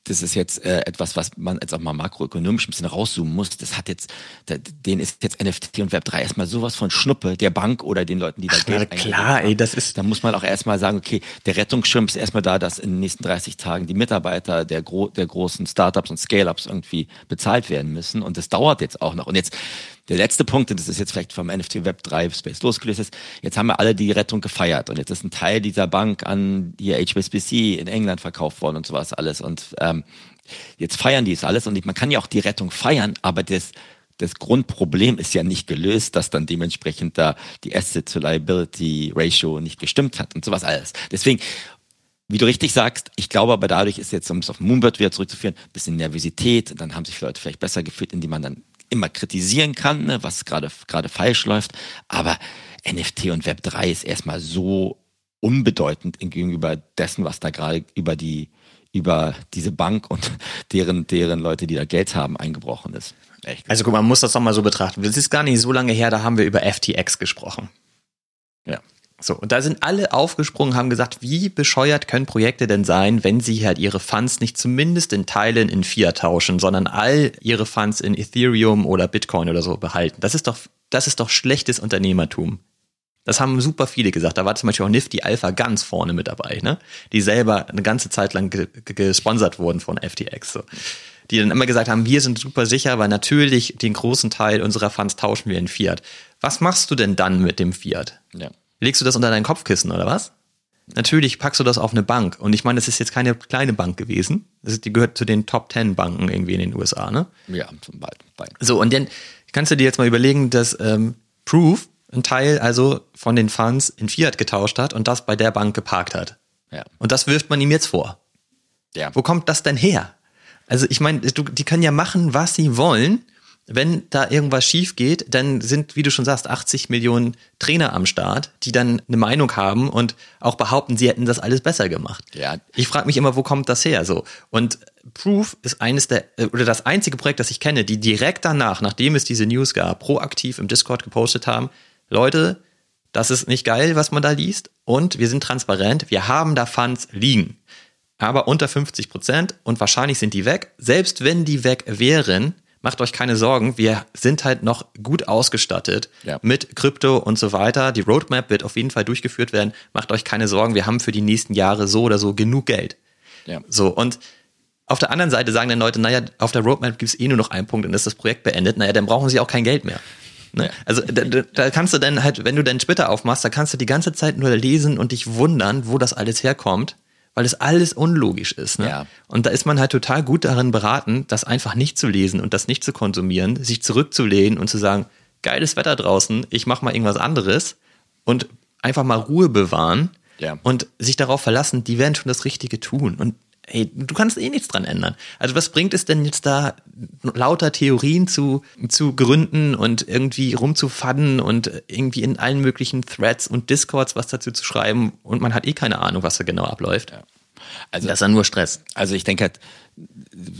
das ist jetzt äh, etwas, was man jetzt auch mal makroökonomisch ein bisschen rauszoomen muss. Das hat jetzt, da, denen ist jetzt NFT und Web3 erstmal sowas von Schnuppe, der Bank oder den Leuten, die da Ach, Geld na, klar, ey, das ist. Da muss man auch erstmal sagen, okay, der Rettungsschirm ist erstmal da, dass in den nächsten 30 Tagen die Mitarbeiter der, gro der großen Startups und Scale-Ups irgendwie bezahlt werden müssen. Und das dauert jetzt auch noch. Und jetzt der letzte Punkt, und das ist jetzt vielleicht vom NFT Web 3 Space losgelöst ist, jetzt haben wir alle die Rettung gefeiert. Und jetzt ist ein Teil dieser Bank an die HSBC in England verkauft worden und sowas alles. Und ähm, jetzt feiern die es alles. Und man kann ja auch die Rettung feiern, aber das das Grundproblem ist ja nicht gelöst, dass dann dementsprechend da die Asset to Liability Ratio nicht gestimmt hat und sowas alles. Deswegen wie du richtig sagst, ich glaube aber dadurch ist jetzt, um es auf Moonbird wieder zurückzuführen, ein bisschen Nervosität, dann haben sich Leute vielleicht besser gefühlt, indem man dann immer kritisieren kann, ne, was gerade gerade falsch läuft. Aber NFT und Web 3 ist erstmal so unbedeutend gegenüber dessen, was da gerade über die über diese Bank und [laughs] deren deren Leute, die da Geld haben, eingebrochen ist. Echt. Also guck, man muss das doch mal so betrachten. Das ist gar nicht so lange her, da haben wir über FTX gesprochen. Ja. So, und da sind alle aufgesprungen, haben gesagt, wie bescheuert können Projekte denn sein, wenn sie halt ihre Funds nicht zumindest in Teilen in Fiat tauschen, sondern all ihre Funds in Ethereum oder Bitcoin oder so behalten. Das ist doch, das ist doch schlechtes Unternehmertum. Das haben super viele gesagt. Da war zum Beispiel auch Nifty Alpha ganz vorne mit dabei, ne? Die selber eine ganze Zeit lang gesponsert wurden von FTX. So. Die dann immer gesagt haben, wir sind super sicher, weil natürlich den großen Teil unserer Funds tauschen wir in Fiat. Was machst du denn dann mit dem Fiat? Ja. Legst du das unter dein Kopfkissen oder was? Natürlich packst du das auf eine Bank. Und ich meine, das ist jetzt keine kleine Bank gewesen. Das ist, die gehört zu den Top Ten Banken irgendwie in den USA, ne? Ja, zum Beispiel. So, und dann kannst du dir jetzt mal überlegen, dass ähm, Proof ein Teil also von den Funds in Fiat getauscht hat und das bei der Bank geparkt hat. Ja. Und das wirft man ihm jetzt vor. Ja. Wo kommt das denn her? Also ich meine, die können ja machen, was sie wollen wenn da irgendwas schief geht, dann sind, wie du schon sagst, 80 Millionen Trainer am Start, die dann eine Meinung haben und auch behaupten, sie hätten das alles besser gemacht. Ja. Ich frage mich immer, wo kommt das her? So und Proof ist eines der äh, oder das einzige Projekt, das ich kenne, die direkt danach, nachdem es diese News gab, proaktiv im Discord gepostet haben, Leute, das ist nicht geil, was man da liest und wir sind transparent, wir haben da Funds liegen aber unter 50 Prozent und wahrscheinlich sind die weg. Selbst wenn die weg wären, macht euch keine Sorgen, wir sind halt noch gut ausgestattet ja. mit Krypto und so weiter. Die Roadmap wird auf jeden Fall durchgeführt werden. Macht euch keine Sorgen, wir haben für die nächsten Jahre so oder so genug Geld. Ja. So, und auf der anderen Seite sagen dann Leute, naja, auf der Roadmap gibt es eh nur noch einen Punkt und ist das Projekt beendet. Naja, dann brauchen sie auch kein Geld mehr. Ne? Also da, da kannst du dann halt, wenn du deinen Twitter aufmachst, da kannst du die ganze Zeit nur lesen und dich wundern, wo das alles herkommt weil es alles unlogisch ist. Ne? Ja. Und da ist man halt total gut darin beraten, das einfach nicht zu lesen und das nicht zu konsumieren, sich zurückzulehnen und zu sagen, geiles Wetter draußen, ich mache mal irgendwas anderes und einfach mal Ruhe bewahren ja. und sich darauf verlassen, die werden schon das Richtige tun. Und hey, du kannst eh nichts dran ändern. Also was bringt es denn jetzt da, lauter Theorien zu, zu gründen und irgendwie rumzufadden und irgendwie in allen möglichen Threads und Discords was dazu zu schreiben und man hat eh keine Ahnung, was da genau abläuft. Ja. Also, das ist dann nur Stress. Also ich denke halt,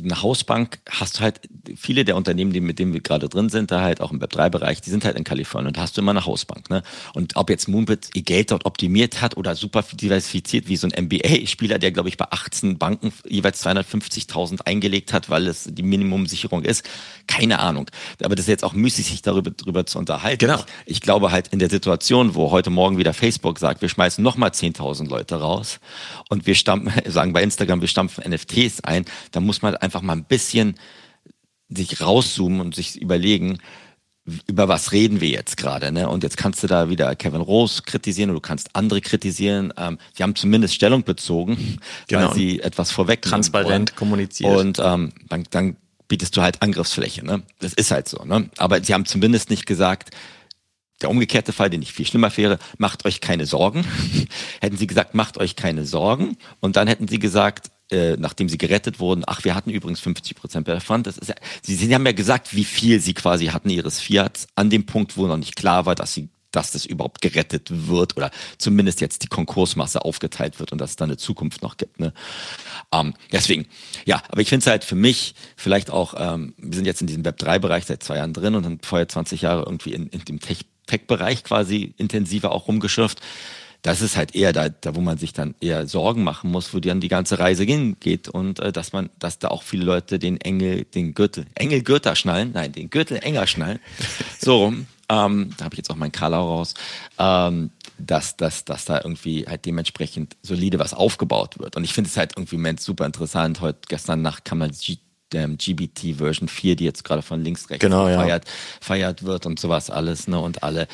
eine Hausbank hast du halt, viele der Unternehmen, die, mit denen wir gerade drin sind, da halt auch im Web3-Bereich, die sind halt in Kalifornien und da hast du immer eine Hausbank. Ne? Und ob jetzt Moonbit ihr Geld dort optimiert hat oder super diversifiziert wie so ein MBA-Spieler, der glaube ich bei 18 Banken jeweils 250.000 eingelegt hat, weil es die Minimumsicherung ist, keine Ahnung. Aber das ist jetzt auch müßig, sich darüber, darüber zu unterhalten. Genau. Ich, ich glaube halt in der Situation, wo heute Morgen wieder Facebook sagt, wir schmeißen nochmal 10.000 Leute raus und wir stampfen, [laughs] sagen bei Instagram, wir stampfen NFTs ein, da muss man einfach mal ein bisschen sich rauszoomen und sich überlegen, über was reden wir jetzt gerade, ne? Und jetzt kannst du da wieder Kevin Rose kritisieren oder du kannst andere kritisieren. Ähm, sie haben zumindest Stellung bezogen, genau. weil sie etwas vorweg transparent kommuniziert und ähm, dann, dann bietest du halt Angriffsfläche, ne? Das ist halt so, ne? Aber sie haben zumindest nicht gesagt, der umgekehrte Fall, den ich viel schlimmer wäre, macht euch keine Sorgen. [laughs] hätten sie gesagt, macht euch keine Sorgen. Und dann hätten sie gesagt, äh, nachdem sie gerettet wurden, ach, wir hatten übrigens 50 Prozent davon. Das ist ja, sie, sie haben ja gesagt, wie viel sie quasi hatten ihres Fiats an dem Punkt, wo noch nicht klar war, dass sie dass das überhaupt gerettet wird oder zumindest jetzt die Konkursmasse aufgeteilt wird und dass es da eine Zukunft noch gibt. Ne? Ähm, deswegen, ja, aber ich finde es halt für mich vielleicht auch, ähm, wir sind jetzt in diesem Web3-Bereich seit zwei Jahren drin und haben vorher 20 Jahre irgendwie in, in dem Tech-Bereich Tech quasi intensiver auch rumgeschürft das ist halt eher da, da, wo man sich dann eher Sorgen machen muss, wo dann die ganze Reise hingeht und äh, dass man, dass da auch viele Leute den Engel, den Gürtel, Engel Gürtel schnallen, nein, den Gürtel enger schnallen, [laughs] so rum. Ähm, da habe ich jetzt auch meinen Karlau raus, ähm, dass, dass, dass da irgendwie halt dementsprechend solide was aufgebaut wird. Und ich finde es halt irgendwie im Moment super interessant. Heute, gestern Nacht kam man ähm, GBT Version 4, die jetzt gerade von links rechts genau, feiert, ja. feiert wird und sowas alles, ne? Und alle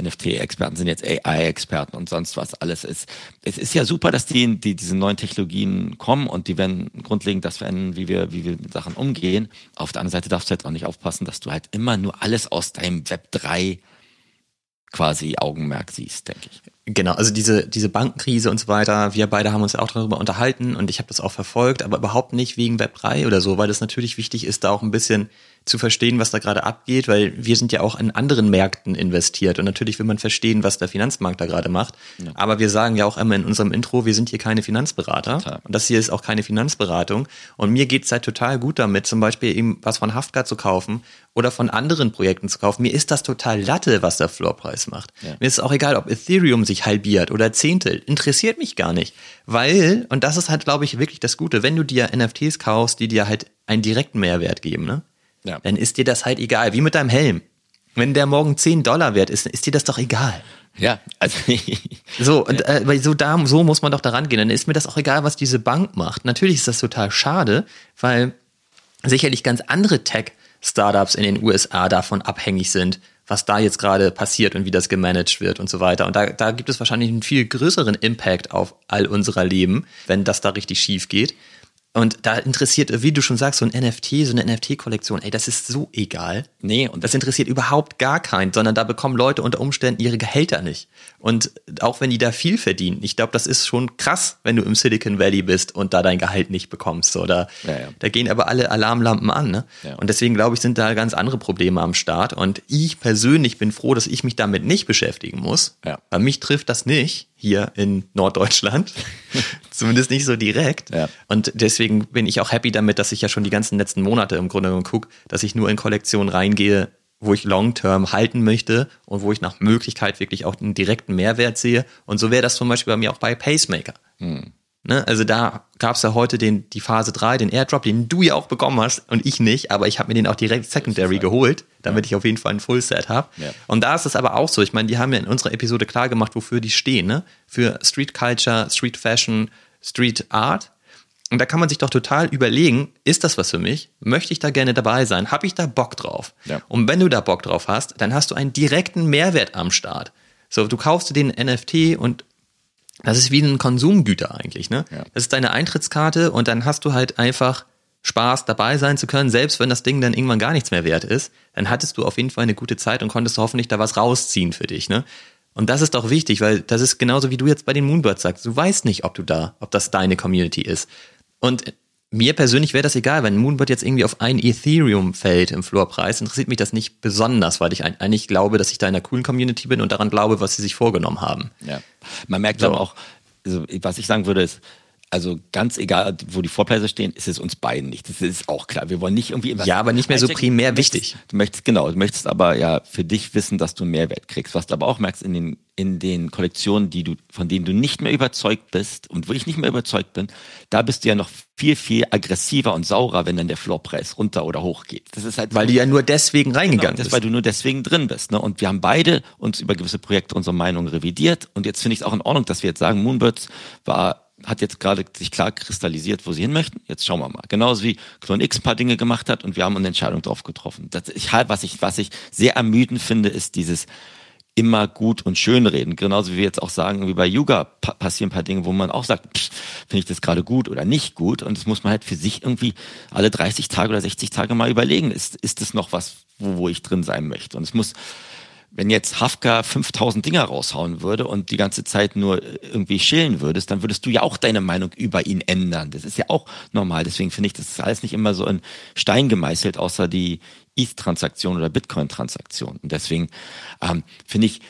NFT-Experten sind jetzt AI-Experten und sonst was alles ist. Es ist ja super, dass die, die diese neuen Technologien kommen und die werden grundlegend das verändern, wie wir, wie wir mit Sachen umgehen. Auf der anderen Seite darfst du halt auch nicht aufpassen, dass du halt immer nur alles aus deinem Web 3 quasi Augenmerk siehst, denke ich. Genau, also diese, diese Bankenkrise und so weiter, wir beide haben uns ja auch darüber unterhalten und ich habe das auch verfolgt, aber überhaupt nicht wegen Web 3 oder so, weil es natürlich wichtig ist, da auch ein bisschen zu verstehen, was da gerade abgeht, weil wir sind ja auch in anderen Märkten investiert und natürlich will man verstehen, was der Finanzmarkt da gerade macht. Ja. Aber wir sagen ja auch immer in unserem Intro, wir sind hier keine Finanzberater total. und das hier ist auch keine Finanzberatung. Und mir geht's halt total gut damit, zum Beispiel eben was von Haftgar zu kaufen oder von anderen Projekten zu kaufen. Mir ist das total Latte, was der Floorpreis macht. Ja. Mir ist auch egal, ob Ethereum sich halbiert oder Zehntel. Interessiert mich gar nicht. Weil, und das ist halt, glaube ich, wirklich das Gute, wenn du dir NFTs kaufst, die dir halt einen direkten Mehrwert geben, ne? ja. dann ist dir das halt egal. Wie mit deinem Helm. Wenn der morgen 10 Dollar wert ist, ist dir das doch egal. Ja, also [laughs] so und äh, so da so muss man doch daran gehen. Dann ist mir das auch egal, was diese Bank macht. Natürlich ist das total schade, weil sicherlich ganz andere Tech Startups in den USA davon abhängig sind, was da jetzt gerade passiert und wie das gemanagt wird und so weiter. Und da, da gibt es wahrscheinlich einen viel größeren Impact auf all unserer Leben, wenn das da richtig schief geht. Und da interessiert, wie du schon sagst, so ein NFT, so eine NFT-Kollektion, ey, das ist so egal. Nee, und das interessiert überhaupt gar keinen, sondern da bekommen Leute unter Umständen ihre Gehälter nicht. Und auch wenn die da viel verdienen, ich glaube, das ist schon krass, wenn du im Silicon Valley bist und da dein Gehalt nicht bekommst. Oder ja, ja. da gehen aber alle Alarmlampen an. Ne? Ja. Und deswegen glaube ich, sind da ganz andere Probleme am Start. Und ich persönlich bin froh, dass ich mich damit nicht beschäftigen muss. Ja. Weil mich trifft das nicht hier in Norddeutschland. [laughs] Zumindest nicht so direkt. Ja. Und deswegen bin ich auch happy damit, dass ich ja schon die ganzen letzten Monate im Grunde genommen gucke, dass ich nur in Kollektionen reingehe, wo ich Long-Term halten möchte und wo ich nach Möglichkeit wirklich auch einen direkten Mehrwert sehe. Und so wäre das zum Beispiel bei mir auch bei Pacemaker. Hm. Ne? Also da gab es ja heute den, die Phase 3, den Airdrop, den du ja auch bekommen hast und ich nicht, aber ich habe mir den auch direkt Secondary geholt, damit ja. ich auf jeden Fall ein Full-Set habe. Ja. Und da ist es aber auch so, ich meine, die haben ja in unserer Episode klar gemacht, wofür die stehen, ne? Für Street Culture, Street Fashion, Street Art. Und da kann man sich doch total überlegen, ist das was für mich? Möchte ich da gerne dabei sein? Habe ich da Bock drauf? Ja. Und wenn du da Bock drauf hast, dann hast du einen direkten Mehrwert am Start. So, du kaufst dir den NFT und das ist wie ein Konsumgüter eigentlich, ne? Ja. Das ist deine Eintrittskarte und dann hast du halt einfach Spaß dabei sein zu können, selbst wenn das Ding dann irgendwann gar nichts mehr wert ist, dann hattest du auf jeden Fall eine gute Zeit und konntest hoffentlich da was rausziehen für dich, ne? Und das ist doch wichtig, weil das ist genauso wie du jetzt bei den Moonbirds sagst. Du weißt nicht, ob du da, ob das deine Community ist. Und mir persönlich wäre das egal, wenn Moonbird jetzt irgendwie auf ein Ethereum fällt im Floorpreis, interessiert mich das nicht besonders, weil ich eigentlich glaube, dass ich da in einer coolen Community bin und daran glaube, was sie sich vorgenommen haben. Ja. Man merkt so. dann auch, also, was ich sagen würde, ist, also ganz egal, wo die Vorpreise stehen, ist es uns beiden nicht. Das ist auch klar. Wir wollen nicht irgendwie Ja, aber nicht mehr so primär wichtig. Du möchtest, genau, du möchtest aber ja für dich wissen, dass du einen Mehrwert kriegst. Was du aber auch merkst in den, in den Kollektionen, die du, von denen du nicht mehr überzeugt bist und wo ich nicht mehr überzeugt bin, da bist du ja noch viel, viel aggressiver und saurer, wenn dann der Floorpreis runter oder hoch geht. Das ist halt. Weil so, du ja nur deswegen reingegangen genau, bist. Weil du nur deswegen drin bist. Ne? Und wir haben beide uns über gewisse Projekte unsere Meinung revidiert. Und jetzt finde ich es auch in Ordnung, dass wir jetzt sagen, Moonbirds war hat jetzt gerade sich klar kristallisiert, wo sie hin möchten. Jetzt schauen wir mal. Genauso wie Clone X ein paar Dinge gemacht hat und wir haben eine Entscheidung drauf getroffen. Das, ich, was, ich, was ich sehr ermüdend finde, ist dieses immer gut und schön reden. Genauso wie wir jetzt auch sagen, wie bei Yuga pa passieren ein paar Dinge, wo man auch sagt, finde ich das gerade gut oder nicht gut. Und das muss man halt für sich irgendwie alle 30 Tage oder 60 Tage mal überlegen. Ist, ist das noch was, wo, wo ich drin sein möchte? Und es muss, wenn jetzt Hafka 5000 Dinger raushauen würde und die ganze Zeit nur irgendwie schillen würdest, dann würdest du ja auch deine Meinung über ihn ändern. Das ist ja auch normal. Deswegen finde ich, das ist alles nicht immer so in Stein gemeißelt, außer die ETH-Transaktion oder Bitcoin-Transaktion. Und deswegen ähm, finde ich,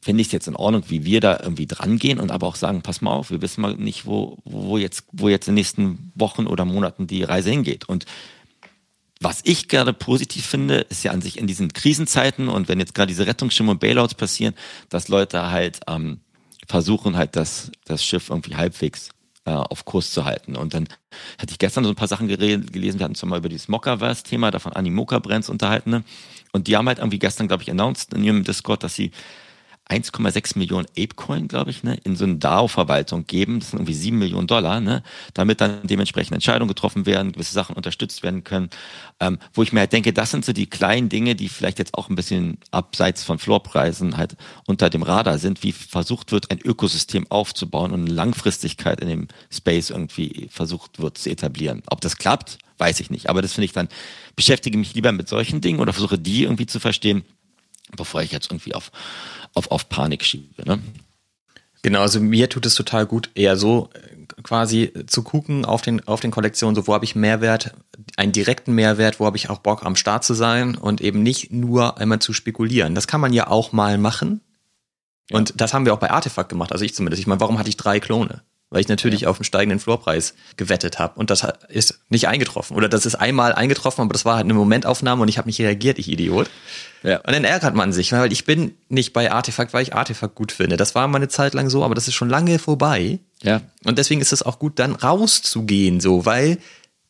finde ich es jetzt in Ordnung, wie wir da irgendwie dran gehen und aber auch sagen, pass mal auf, wir wissen mal nicht, wo, wo jetzt, wo jetzt in den nächsten Wochen oder Monaten die Reise hingeht. Und was ich gerade positiv finde, ist ja an sich in diesen Krisenzeiten und wenn jetzt gerade diese Rettungsschirme und Bailouts passieren, dass Leute halt ähm, versuchen halt das, das Schiff irgendwie halbwegs äh, auf Kurs zu halten. Und dann hatte ich gestern so ein paar Sachen gelesen, wir hatten zum Beispiel über dieses Mockerverse-Thema, davon Animoca Brands unterhalten. Ne? Und die haben halt irgendwie gestern, glaube ich, announced in ihrem Discord, dass sie 1,6 Millionen Apecoin, glaube ich, ne, in so eine DAO-Verwaltung geben. Das sind irgendwie 7 Millionen Dollar, ne, damit dann dementsprechend Entscheidungen getroffen werden, gewisse Sachen unterstützt werden können. Ähm, wo ich mir halt denke, das sind so die kleinen Dinge, die vielleicht jetzt auch ein bisschen abseits von Floorpreisen halt unter dem Radar sind, wie versucht wird, ein Ökosystem aufzubauen und eine Langfristigkeit in dem Space irgendwie versucht wird zu etablieren. Ob das klappt, weiß ich nicht. Aber das finde ich dann, beschäftige mich lieber mit solchen Dingen oder versuche die irgendwie zu verstehen, bevor ich jetzt irgendwie auf auf, auf Panik schiebe. Ne? Genau, also mir tut es total gut, eher so äh, quasi zu gucken auf den, auf den Kollektionen, so wo habe ich Mehrwert, einen direkten Mehrwert, wo habe ich auch Bock am Start zu sein und eben nicht nur einmal zu spekulieren. Das kann man ja auch mal machen. Ja. Und das haben wir auch bei Artefakt gemacht, also ich zumindest. Ich meine, warum hatte ich drei Klone? Weil ich natürlich ja. auf den steigenden Floorpreis gewettet habe. Und das ist nicht eingetroffen. Oder das ist einmal eingetroffen, aber das war halt eine Momentaufnahme und ich habe nicht reagiert, ich Idiot. Ja. Und dann ärgert man sich, weil ich bin nicht bei Artefakt, weil ich Artefakt gut finde. Das war mal eine Zeit lang so, aber das ist schon lange vorbei. Ja. Und deswegen ist es auch gut, dann rauszugehen, so, weil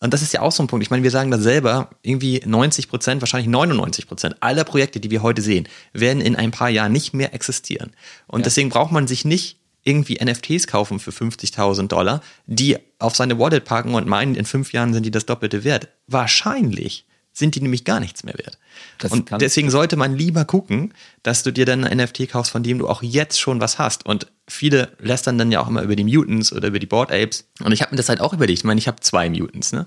und das ist ja auch so ein Punkt. Ich meine, wir sagen das selber, irgendwie 90 Prozent, wahrscheinlich 99 Prozent aller Projekte, die wir heute sehen, werden in ein paar Jahren nicht mehr existieren. Und ja. deswegen braucht man sich nicht irgendwie NFTs kaufen für 50.000 Dollar, die auf seine Wallet packen und meinen, in fünf Jahren sind die das Doppelte wert. Wahrscheinlich sind die nämlich gar nichts mehr wert. Das und deswegen sollte man lieber gucken, dass du dir dann ein NFT kaufst, von dem du auch jetzt schon was hast. Und viele lästern dann ja auch immer über die Mutants oder über die Board Apes. Und ich habe mir das halt auch überlegt. Ich meine, ich habe zwei Mutants, ne?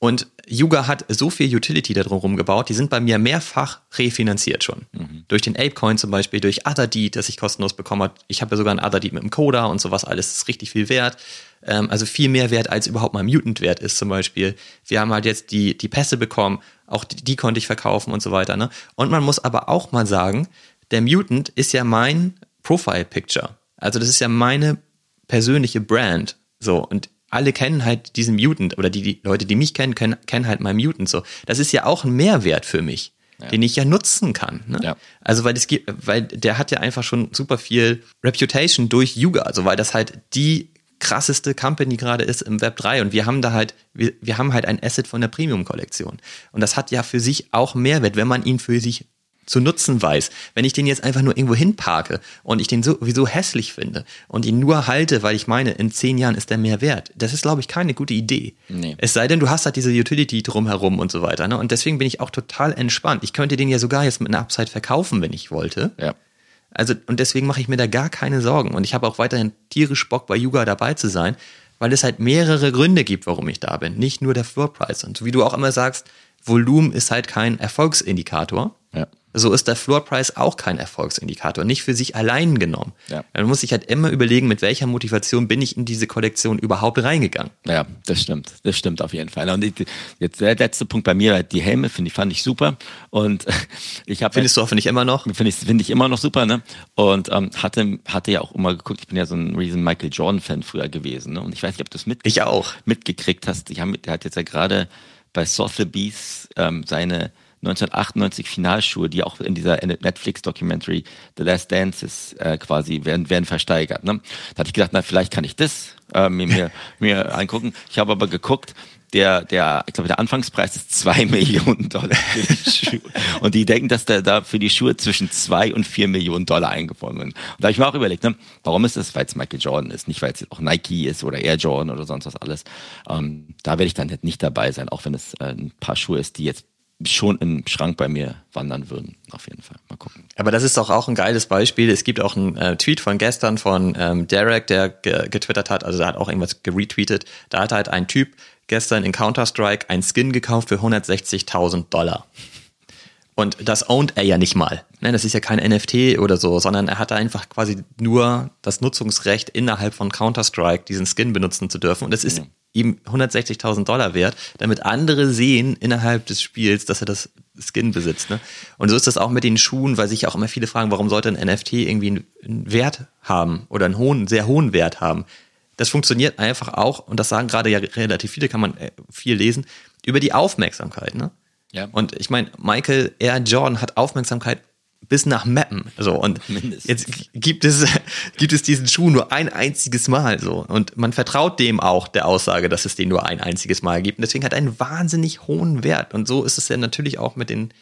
Und Yuga hat so viel Utility da drumherum gebaut, die sind bei mir mehrfach refinanziert schon. Mhm. Durch den Apecoin zum Beispiel, durch Otherdeed, das ich kostenlos bekommen habe. Ich habe ja sogar ein Otherdeed mit dem Coda und sowas alles, das ist richtig viel wert. Ähm, also viel mehr wert, als überhaupt mal Mutant wert ist zum Beispiel. Wir haben halt jetzt die, die Pässe bekommen, auch die, die konnte ich verkaufen und so weiter. Ne? Und man muss aber auch mal sagen, der Mutant ist ja mein Profile-Picture. Also das ist ja meine persönliche Brand. So, und alle kennen halt diesen Mutant oder die, die Leute, die mich kennen, kennen, kennen halt meinen Mutant so. Das ist ja auch ein Mehrwert für mich, ja. den ich ja nutzen kann. Ne? Ja. Also weil es gibt, weil der hat ja einfach schon super viel Reputation durch Yuga, also weil das halt die krasseste Company gerade ist im Web 3 und wir haben da halt, wir, wir haben halt ein Asset von der Premium-Kollektion. Und das hat ja für sich auch Mehrwert, wenn man ihn für sich zu nutzen weiß. Wenn ich den jetzt einfach nur irgendwo hinparke und ich den sowieso hässlich finde und ihn nur halte, weil ich meine, in zehn Jahren ist der mehr wert, das ist, glaube ich, keine gute Idee. Nee. Es sei denn, du hast halt diese Utility drumherum und so weiter. Ne? Und deswegen bin ich auch total entspannt. Ich könnte den ja sogar jetzt mit einer Upside verkaufen, wenn ich wollte. Ja. Also, und deswegen mache ich mir da gar keine Sorgen. Und ich habe auch weiterhin tierisch Bock, bei Yuga dabei zu sein, weil es halt mehrere Gründe gibt, warum ich da bin. Nicht nur der Floor Price. Und so wie du auch immer sagst, Volumen ist halt kein Erfolgsindikator. Ja so ist der Floor Price auch kein Erfolgsindikator, nicht für sich allein genommen. Ja. Man muss sich halt immer überlegen, mit welcher Motivation bin ich in diese Kollektion überhaupt reingegangen. Ja, das stimmt. Das stimmt auf jeden Fall. Und jetzt der letzte Punkt bei mir, die Helme finde ich, fand ich super. Und [laughs] ich habe. Findest du hoffentlich immer noch? Finde ich, finde ich immer noch super, ne? Und ähm, hatte, hatte ja auch immer geguckt, ich bin ja so ein riesen Michael Jordan-Fan früher gewesen, ne? Und ich weiß nicht, ob du es mit ich auch. mitgekriegt hast. Ich hab, der hat jetzt ja gerade bei Sotheby's ähm, seine 1998 Finalschuhe, die auch in dieser Netflix-Documentary The Last Dances äh, quasi werden, werden versteigert. Ne? Da hatte ich gedacht, na, vielleicht kann ich das äh, mir, mir, [laughs] mir angucken. Ich habe aber geguckt, der, der, ich glaube, der Anfangspreis ist zwei [laughs] Millionen Dollar für die Schuhe. Und die denken, dass der da für die Schuhe zwischen zwei und vier Millionen Dollar eingefunden wird. Und da habe ich mir auch überlegt, ne, warum ist das? Weil es Michael Jordan ist, nicht weil es auch Nike ist oder Air Jordan oder sonst was alles. Ähm, da werde ich dann nicht dabei sein, auch wenn es äh, ein paar Schuhe ist, die jetzt schon im Schrank bei mir wandern würden, auf jeden Fall. Mal gucken. Aber das ist doch auch ein geiles Beispiel. Es gibt auch einen äh, Tweet von gestern von ähm, Derek, der ge getwittert hat, also der hat auch irgendwas geretweetet. Da hat halt ein Typ gestern in Counter-Strike ein Skin gekauft für 160.000 Dollar. Und das ownt er ja nicht mal. Ne, das ist ja kein NFT oder so, sondern er hat einfach quasi nur das Nutzungsrecht innerhalb von Counter-Strike diesen Skin benutzen zu dürfen. Und es ist ihm 160.000 Dollar wert, damit andere sehen innerhalb des Spiels, dass er das Skin besitzt. Ne? Und so ist das auch mit den Schuhen, weil sich auch immer viele fragen, warum sollte ein NFT irgendwie einen Wert haben oder einen hohen, sehr hohen Wert haben. Das funktioniert einfach auch, und das sagen gerade ja relativ viele, kann man äh, viel lesen, über die Aufmerksamkeit. Ne? Ja. Und ich meine, Michael R. Jordan hat Aufmerksamkeit bis nach Mappen. So, und [laughs] Mindestens. jetzt gibt es, [laughs] gibt es diesen Schuh nur ein einziges Mal so. Und man vertraut dem auch der Aussage, dass es den nur ein einziges Mal gibt. Und deswegen hat er einen wahnsinnig hohen Wert. Und so ist es ja natürlich auch mit den,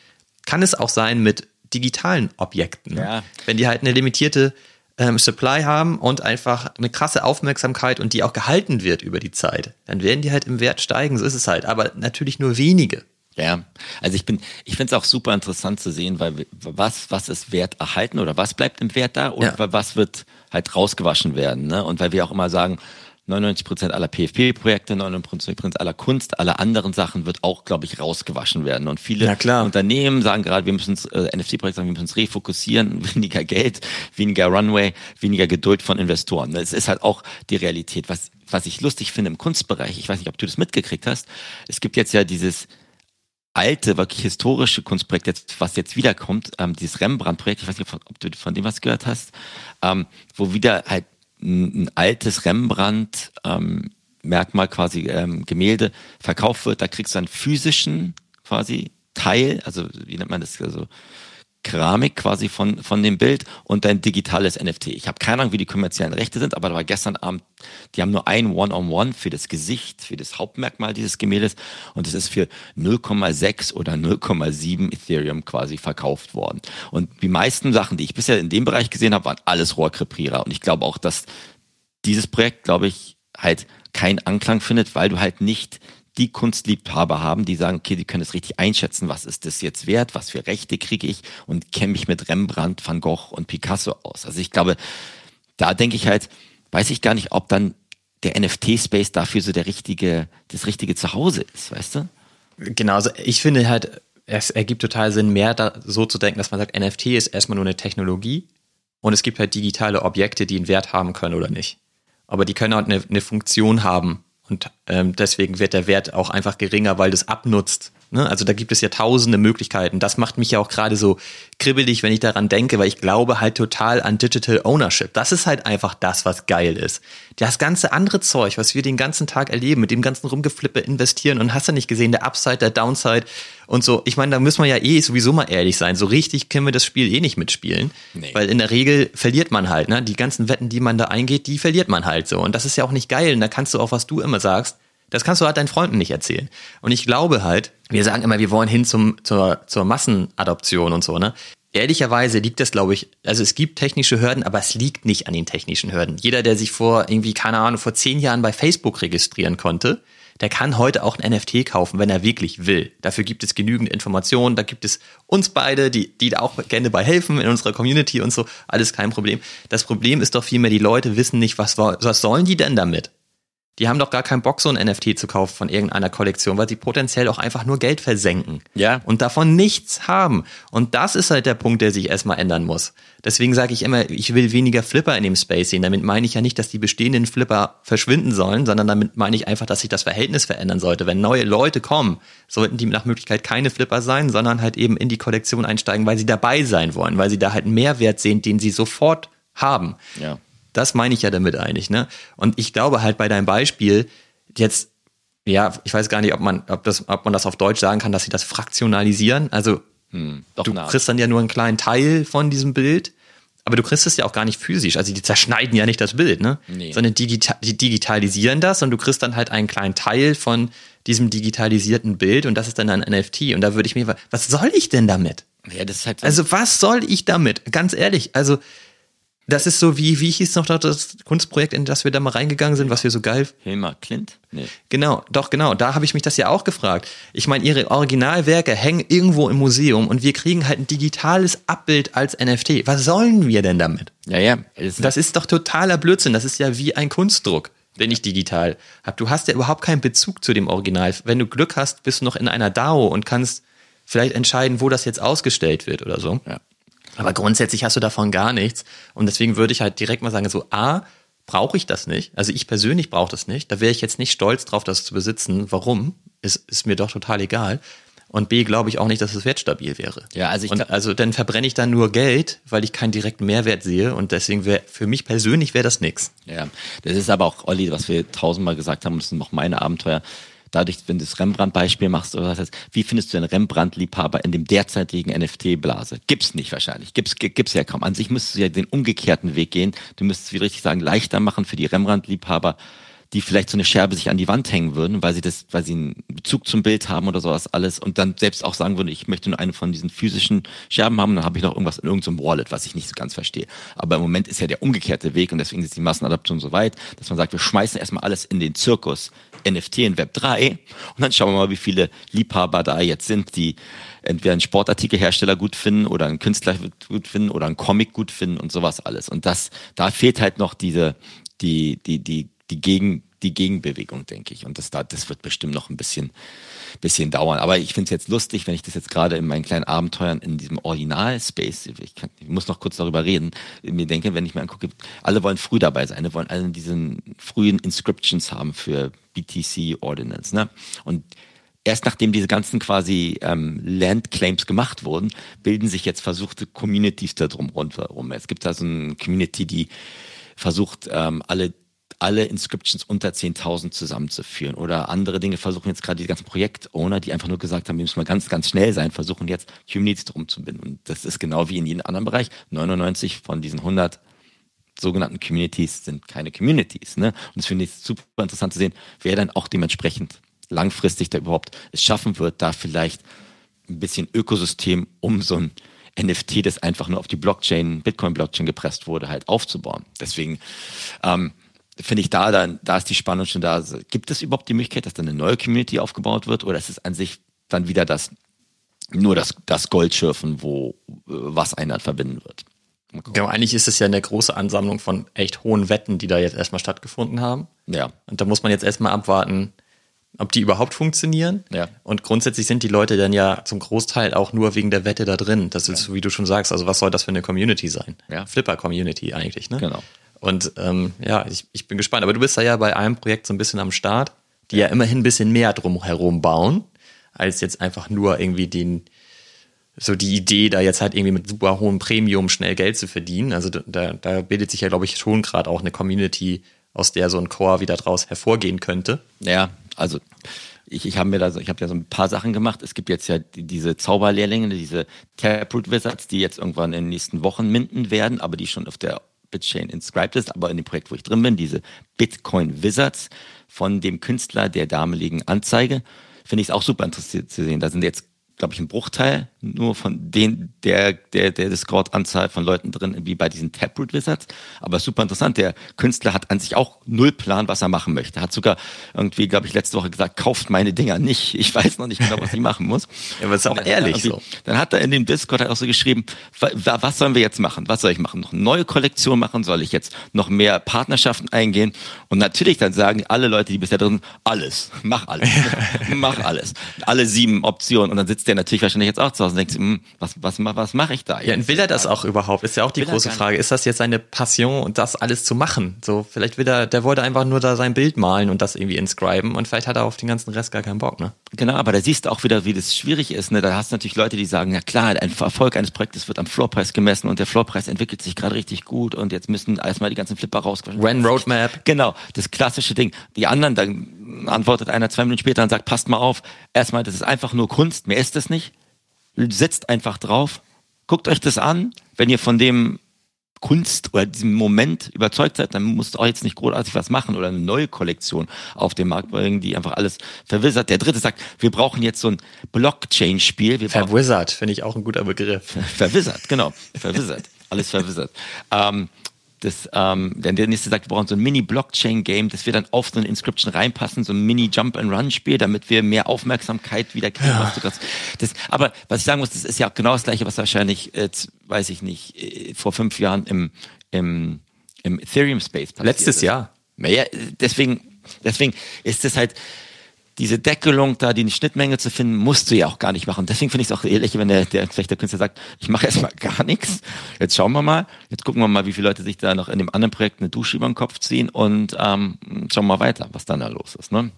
kann es auch sein mit digitalen Objekten. Ja. Wenn die halt eine limitierte ähm, Supply haben und einfach eine krasse Aufmerksamkeit und die auch gehalten wird über die Zeit, dann werden die halt im Wert steigen. So ist es halt. Aber natürlich nur wenige. Ja, also ich bin, ich finde es auch super interessant zu sehen, weil was, was ist Wert erhalten oder was bleibt im Wert da und ja. was wird halt rausgewaschen werden, ne? Und weil wir auch immer sagen, 99 Prozent aller PFP-Projekte, 99 Prozent aller Kunst, aller anderen Sachen wird auch, glaube ich, rausgewaschen werden. Und viele Unternehmen sagen gerade, wir müssen äh, NFT-Projekte sagen, wir müssen uns refokussieren, [laughs] weniger Geld, weniger Runway, weniger Geduld von Investoren. Das ist halt auch die Realität. Was, was ich lustig finde im Kunstbereich, ich weiß nicht, ob du das mitgekriegt hast, es gibt jetzt ja dieses alte, wirklich historische Kunstprojekt, jetzt, was jetzt wiederkommt, ähm, dieses Rembrandt-Projekt, ich weiß nicht, ob du von dem was gehört hast, ähm, wo wieder halt ein, altes Rembrandt ähm, Merkmal quasi ähm, Gemälde verkauft wird, da kriegst du einen physischen quasi Teil, also wie nennt man das, also Keramik quasi von, von dem Bild und dein digitales NFT. Ich habe keine Ahnung, wie die kommerziellen Rechte sind, aber da war gestern Abend, die haben nur ein One-on-One -on -One für das Gesicht, für das Hauptmerkmal dieses Gemäldes und es ist für 0,6 oder 0,7 Ethereum quasi verkauft worden. Und die meisten Sachen, die ich bisher in dem Bereich gesehen habe, waren alles Rohrkrepierer und ich glaube auch, dass dieses Projekt, glaube ich, halt keinen Anklang findet, weil du halt nicht die Kunstliebhaber haben, die sagen, okay, die können es richtig einschätzen, was ist das jetzt wert, was für Rechte kriege ich und kenne mich mit Rembrandt, Van Gogh und Picasso aus. Also ich glaube, da denke ich halt, weiß ich gar nicht, ob dann der NFT-Space dafür so der richtige, das richtige Zuhause ist, weißt du? Genau, also ich finde halt, es ergibt total Sinn, mehr da so zu denken, dass man sagt, NFT ist erstmal nur eine Technologie und es gibt halt digitale Objekte, die einen Wert haben können oder nicht. Aber die können halt eine, eine Funktion haben und ähm, deswegen wird der Wert auch einfach geringer, weil das abnutzt Ne? Also da gibt es ja tausende Möglichkeiten. Das macht mich ja auch gerade so kribbelig, wenn ich daran denke, weil ich glaube halt total an Digital Ownership. Das ist halt einfach das, was geil ist. Das ganze andere Zeug, was wir den ganzen Tag erleben, mit dem ganzen Rumgeflippe investieren und hast du nicht gesehen, der Upside, der Downside und so. Ich meine, da müssen wir ja eh sowieso mal ehrlich sein. So richtig können wir das Spiel eh nicht mitspielen. Nee. Weil in der Regel verliert man halt, ne? Die ganzen Wetten, die man da eingeht, die verliert man halt so. Und das ist ja auch nicht geil. Und da kannst du auch, was du immer sagst, das kannst du halt deinen Freunden nicht erzählen. Und ich glaube halt, wir sagen immer, wir wollen hin zum, zur, zur Massenadoption und so, ne? Ehrlicherweise liegt das, glaube ich, also es gibt technische Hürden, aber es liegt nicht an den technischen Hürden. Jeder, der sich vor irgendwie, keine Ahnung, vor zehn Jahren bei Facebook registrieren konnte, der kann heute auch ein NFT kaufen, wenn er wirklich will. Dafür gibt es genügend Informationen, da gibt es uns beide, die, die da auch gerne bei helfen in unserer Community und so, alles kein Problem. Das Problem ist doch vielmehr, die Leute wissen nicht, was, was sollen die denn damit? Die haben doch gar keinen Bock, so ein NFT zu kaufen von irgendeiner Kollektion, weil sie potenziell auch einfach nur Geld versenken. Ja. Und davon nichts haben. Und das ist halt der Punkt, der sich erstmal ändern muss. Deswegen sage ich immer, ich will weniger Flipper in dem Space sehen. Damit meine ich ja nicht, dass die bestehenden Flipper verschwinden sollen, sondern damit meine ich einfach, dass sich das Verhältnis verändern sollte. Wenn neue Leute kommen, sollten die nach Möglichkeit keine Flipper sein, sondern halt eben in die Kollektion einsteigen, weil sie dabei sein wollen, weil sie da halt einen Mehrwert sehen, den sie sofort haben. Ja. Das meine ich ja damit eigentlich, ne? Und ich glaube halt bei deinem Beispiel jetzt, ja, ich weiß gar nicht, ob man, ob das, ob man das auf Deutsch sagen kann, dass sie das fraktionalisieren. Also hm, du nah. kriegst dann ja nur einen kleinen Teil von diesem Bild, aber du kriegst es ja auch gar nicht physisch. Also die zerschneiden ja nicht das Bild, ne? Nee. Sondern digita die digitalisieren das und du kriegst dann halt einen kleinen Teil von diesem digitalisierten Bild und das ist dann ein NFT. Und da würde ich mir, was soll ich denn damit? Ja, das ist halt so also was soll ich damit? Ganz ehrlich, also das ist so wie, wie hieß noch das Kunstprojekt, in das wir da mal reingegangen sind, was wir so geil. Hilmar Klint? Nee. Genau, doch, genau. Da habe ich mich das ja auch gefragt. Ich meine, ihre Originalwerke hängen irgendwo im Museum und wir kriegen halt ein digitales Abbild als NFT. Was sollen wir denn damit? Ja, ja. Das ist doch totaler Blödsinn. Das ist ja wie ein Kunstdruck, wenn ich digital habe. Du hast ja überhaupt keinen Bezug zu dem Original. Wenn du Glück hast, bist du noch in einer DAO und kannst vielleicht entscheiden, wo das jetzt ausgestellt wird oder so. Ja. Aber grundsätzlich hast du davon gar nichts. Und deswegen würde ich halt direkt mal sagen, so A, brauche ich das nicht. Also ich persönlich brauche das nicht. Da wäre ich jetzt nicht stolz drauf, das zu besitzen. Warum? Ist, ist mir doch total egal. Und B, glaube ich auch nicht, dass es wertstabil wäre. Ja, also ich und also dann verbrenne ich dann nur Geld, weil ich keinen direkten Mehrwert sehe. Und deswegen wäre für mich persönlich wäre das nix. Ja, das ist aber auch, Olli, was wir tausendmal gesagt haben, das sind noch meine Abenteuer dadurch, wenn du das Rembrandt-Beispiel machst oder was heißt, wie findest du einen Rembrandt-Liebhaber in dem derzeitigen NFT-Blase? Gibt's nicht wahrscheinlich. Gibt's, gibt's ja kaum. An sich müsstest du ja den umgekehrten Weg gehen. Du müsstest, wie richtig sagen, leichter machen für die Rembrandt-Liebhaber, die vielleicht so eine Scherbe sich an die Wand hängen würden, weil sie das, weil sie einen Bezug zum Bild haben oder sowas alles und dann selbst auch sagen würden, ich möchte nur eine von diesen physischen Scherben haben, dann habe ich noch irgendwas in irgendeinem Wallet, was ich nicht so ganz verstehe. Aber im Moment ist ja der umgekehrte Weg und deswegen ist die Massenadaption so weit, dass man sagt, wir schmeißen erstmal alles in den Zirkus NFT in Web 3 und dann schauen wir mal, wie viele Liebhaber da jetzt sind, die entweder einen Sportartikelhersteller gut finden oder einen Künstler gut finden oder einen Comic gut finden und sowas alles. Und das, da fehlt halt noch diese, die, die, die die, Gegen, die Gegenbewegung, denke ich. Und das, das wird bestimmt noch ein bisschen, bisschen dauern. Aber ich finde es jetzt lustig, wenn ich das jetzt gerade in meinen kleinen Abenteuern in diesem Original-Space, ich, ich muss noch kurz darüber reden, mir denke, wenn ich mir angucke, alle wollen früh dabei sein, alle wollen alle diesen frühen Inscriptions haben für BTC Ordinance. Ne? Und erst nachdem diese ganzen quasi ähm, Land Claims gemacht wurden, bilden sich jetzt versuchte Communities da drum rundherum. Es gibt da so eine Community, die versucht, ähm, alle alle Inscriptions unter 10.000 zusammenzuführen. Oder andere Dinge versuchen jetzt gerade die ganzen Projektowner, die einfach nur gesagt haben, wir müssen mal ganz, ganz schnell sein, versuchen jetzt Communities drum zu binden. Und das ist genau wie in jedem anderen Bereich. 99 von diesen 100 sogenannten Communities sind keine Communities. Ne? Und das finde ich super interessant zu sehen, wer dann auch dementsprechend langfristig da überhaupt es schaffen wird, da vielleicht ein bisschen Ökosystem um so ein NFT, das einfach nur auf die Blockchain, Bitcoin-Blockchain gepresst wurde, halt aufzubauen. Deswegen ähm, finde ich da, dann, da ist die Spannung schon da. Gibt es überhaupt die Möglichkeit, dass dann eine neue Community aufgebaut wird oder ist es an sich dann wieder das, nur das, das Goldschürfen, wo, äh, was einen dann verbinden wird? Genau, eigentlich ist es ja eine große Ansammlung von echt hohen Wetten, die da jetzt erstmal stattgefunden haben. Ja. Und da muss man jetzt erstmal abwarten, ob die überhaupt funktionieren. Ja. Und grundsätzlich sind die Leute dann ja zum Großteil auch nur wegen der Wette da drin. Das ist, wie du schon sagst, also was soll das für eine Community sein? Ja. Flipper-Community eigentlich, ne? Genau. Und ähm, ja, ich, ich bin gespannt. Aber du bist da ja bei einem Projekt so ein bisschen am Start, die ja immerhin ein bisschen mehr drumherum bauen, als jetzt einfach nur irgendwie den, so die Idee, da jetzt halt irgendwie mit super hohem Premium schnell Geld zu verdienen. Also da, da bildet sich ja, glaube ich, schon gerade auch eine Community, aus der so ein Core wieder draus hervorgehen könnte. Ja, also ich, ich habe mir da so, ich habe ja so ein paar Sachen gemacht. Es gibt jetzt ja die, diese Zauberlehrlinge, diese Taproot Wizards, die jetzt irgendwann in den nächsten Wochen minden werden, aber die schon auf der Bitchain inscribed ist, aber in dem Projekt, wo ich drin bin, diese Bitcoin Wizards von dem Künstler der damaligen Anzeige, finde ich es auch super interessiert zu sehen. Da sind jetzt glaube ich, ein Bruchteil nur von den, der, der, der Discord-Anzahl von Leuten drin, wie bei diesen Taproot Wizards. Aber super interessant. Der Künstler hat an sich auch null Plan, was er machen möchte. Hat sogar irgendwie, glaube ich, letzte Woche gesagt, kauft meine Dinger nicht. Ich weiß noch nicht genau, was ich machen muss. [laughs] ja, aber ist auch ehrlich so. Dann hat er in dem Discord halt auch so geschrieben, was sollen wir jetzt machen? Was soll ich machen? Noch eine neue Kollektion machen? Soll ich jetzt noch mehr Partnerschaften eingehen? Und natürlich dann sagen alle Leute, die bisher drin sind, alles. Mach alles. [laughs] mach alles. Alle sieben Optionen. Und dann sitzt der natürlich wahrscheinlich jetzt auch zu Hause und denkt, hm, was, was, was mache ich da? Jetzt? Ja, und will er das auch überhaupt? Ist ja auch die will große Frage. Ist das jetzt seine Passion und das alles zu machen? So, vielleicht will er, der wollte einfach nur da sein Bild malen und das irgendwie inscriben und vielleicht hat er auf den ganzen Rest gar keinen Bock, ne? Genau, aber da siehst du auch wieder, wie das schwierig ist, ne? Da hast du natürlich Leute, die sagen, ja klar, ein Erfolg eines Projektes wird am Floorpreis gemessen und der Floorpreis entwickelt sich gerade richtig gut und jetzt müssen erstmal die ganzen Flipper rauskommen. When Roadmap. Genau, das klassische Ding. Die anderen, dann antwortet einer zwei Minuten später und sagt, passt mal auf, erstmal, das ist einfach nur Kunst, mehr ist es nicht setzt einfach drauf, guckt euch das an. Wenn ihr von dem Kunst oder diesem Moment überzeugt seid, dann musst du auch jetzt nicht großartig was machen oder eine neue Kollektion auf den Markt bringen, die einfach alles verwissert. Der dritte sagt, wir brauchen jetzt so ein Blockchain-Spiel. Verwissert, finde ich auch ein guter Begriff. Verwissert, genau. Verwissert. alles verwissert. Ähm, das, ähm, denn der nächste sagt, wir brauchen so ein Mini-Blockchain-Game, das wir dann auf so eine Inscription reinpassen, so ein Mini-Jump-and-Run-Spiel, damit wir mehr Aufmerksamkeit wieder kriegen. Ja. Das, das, aber was ich sagen muss, das ist ja genau das Gleiche, was wahrscheinlich, äh, weiß ich nicht, äh, vor fünf Jahren im, im, im Ethereum-Space passiert Letztes ist. Jahr. Ja, deswegen, deswegen ist es halt, diese Deckelung da, die Schnittmenge zu finden, musst du ja auch gar nicht machen. Deswegen finde ich es auch ehrlich, wenn der, der vielleicht der Künstler sagt, ich mache erstmal [laughs] gar nichts. Jetzt schauen wir mal. Jetzt gucken wir mal, wie viele Leute sich da noch in dem anderen Projekt eine Dusche über den Kopf ziehen und ähm, schauen wir mal weiter, was dann da los ist. Ne?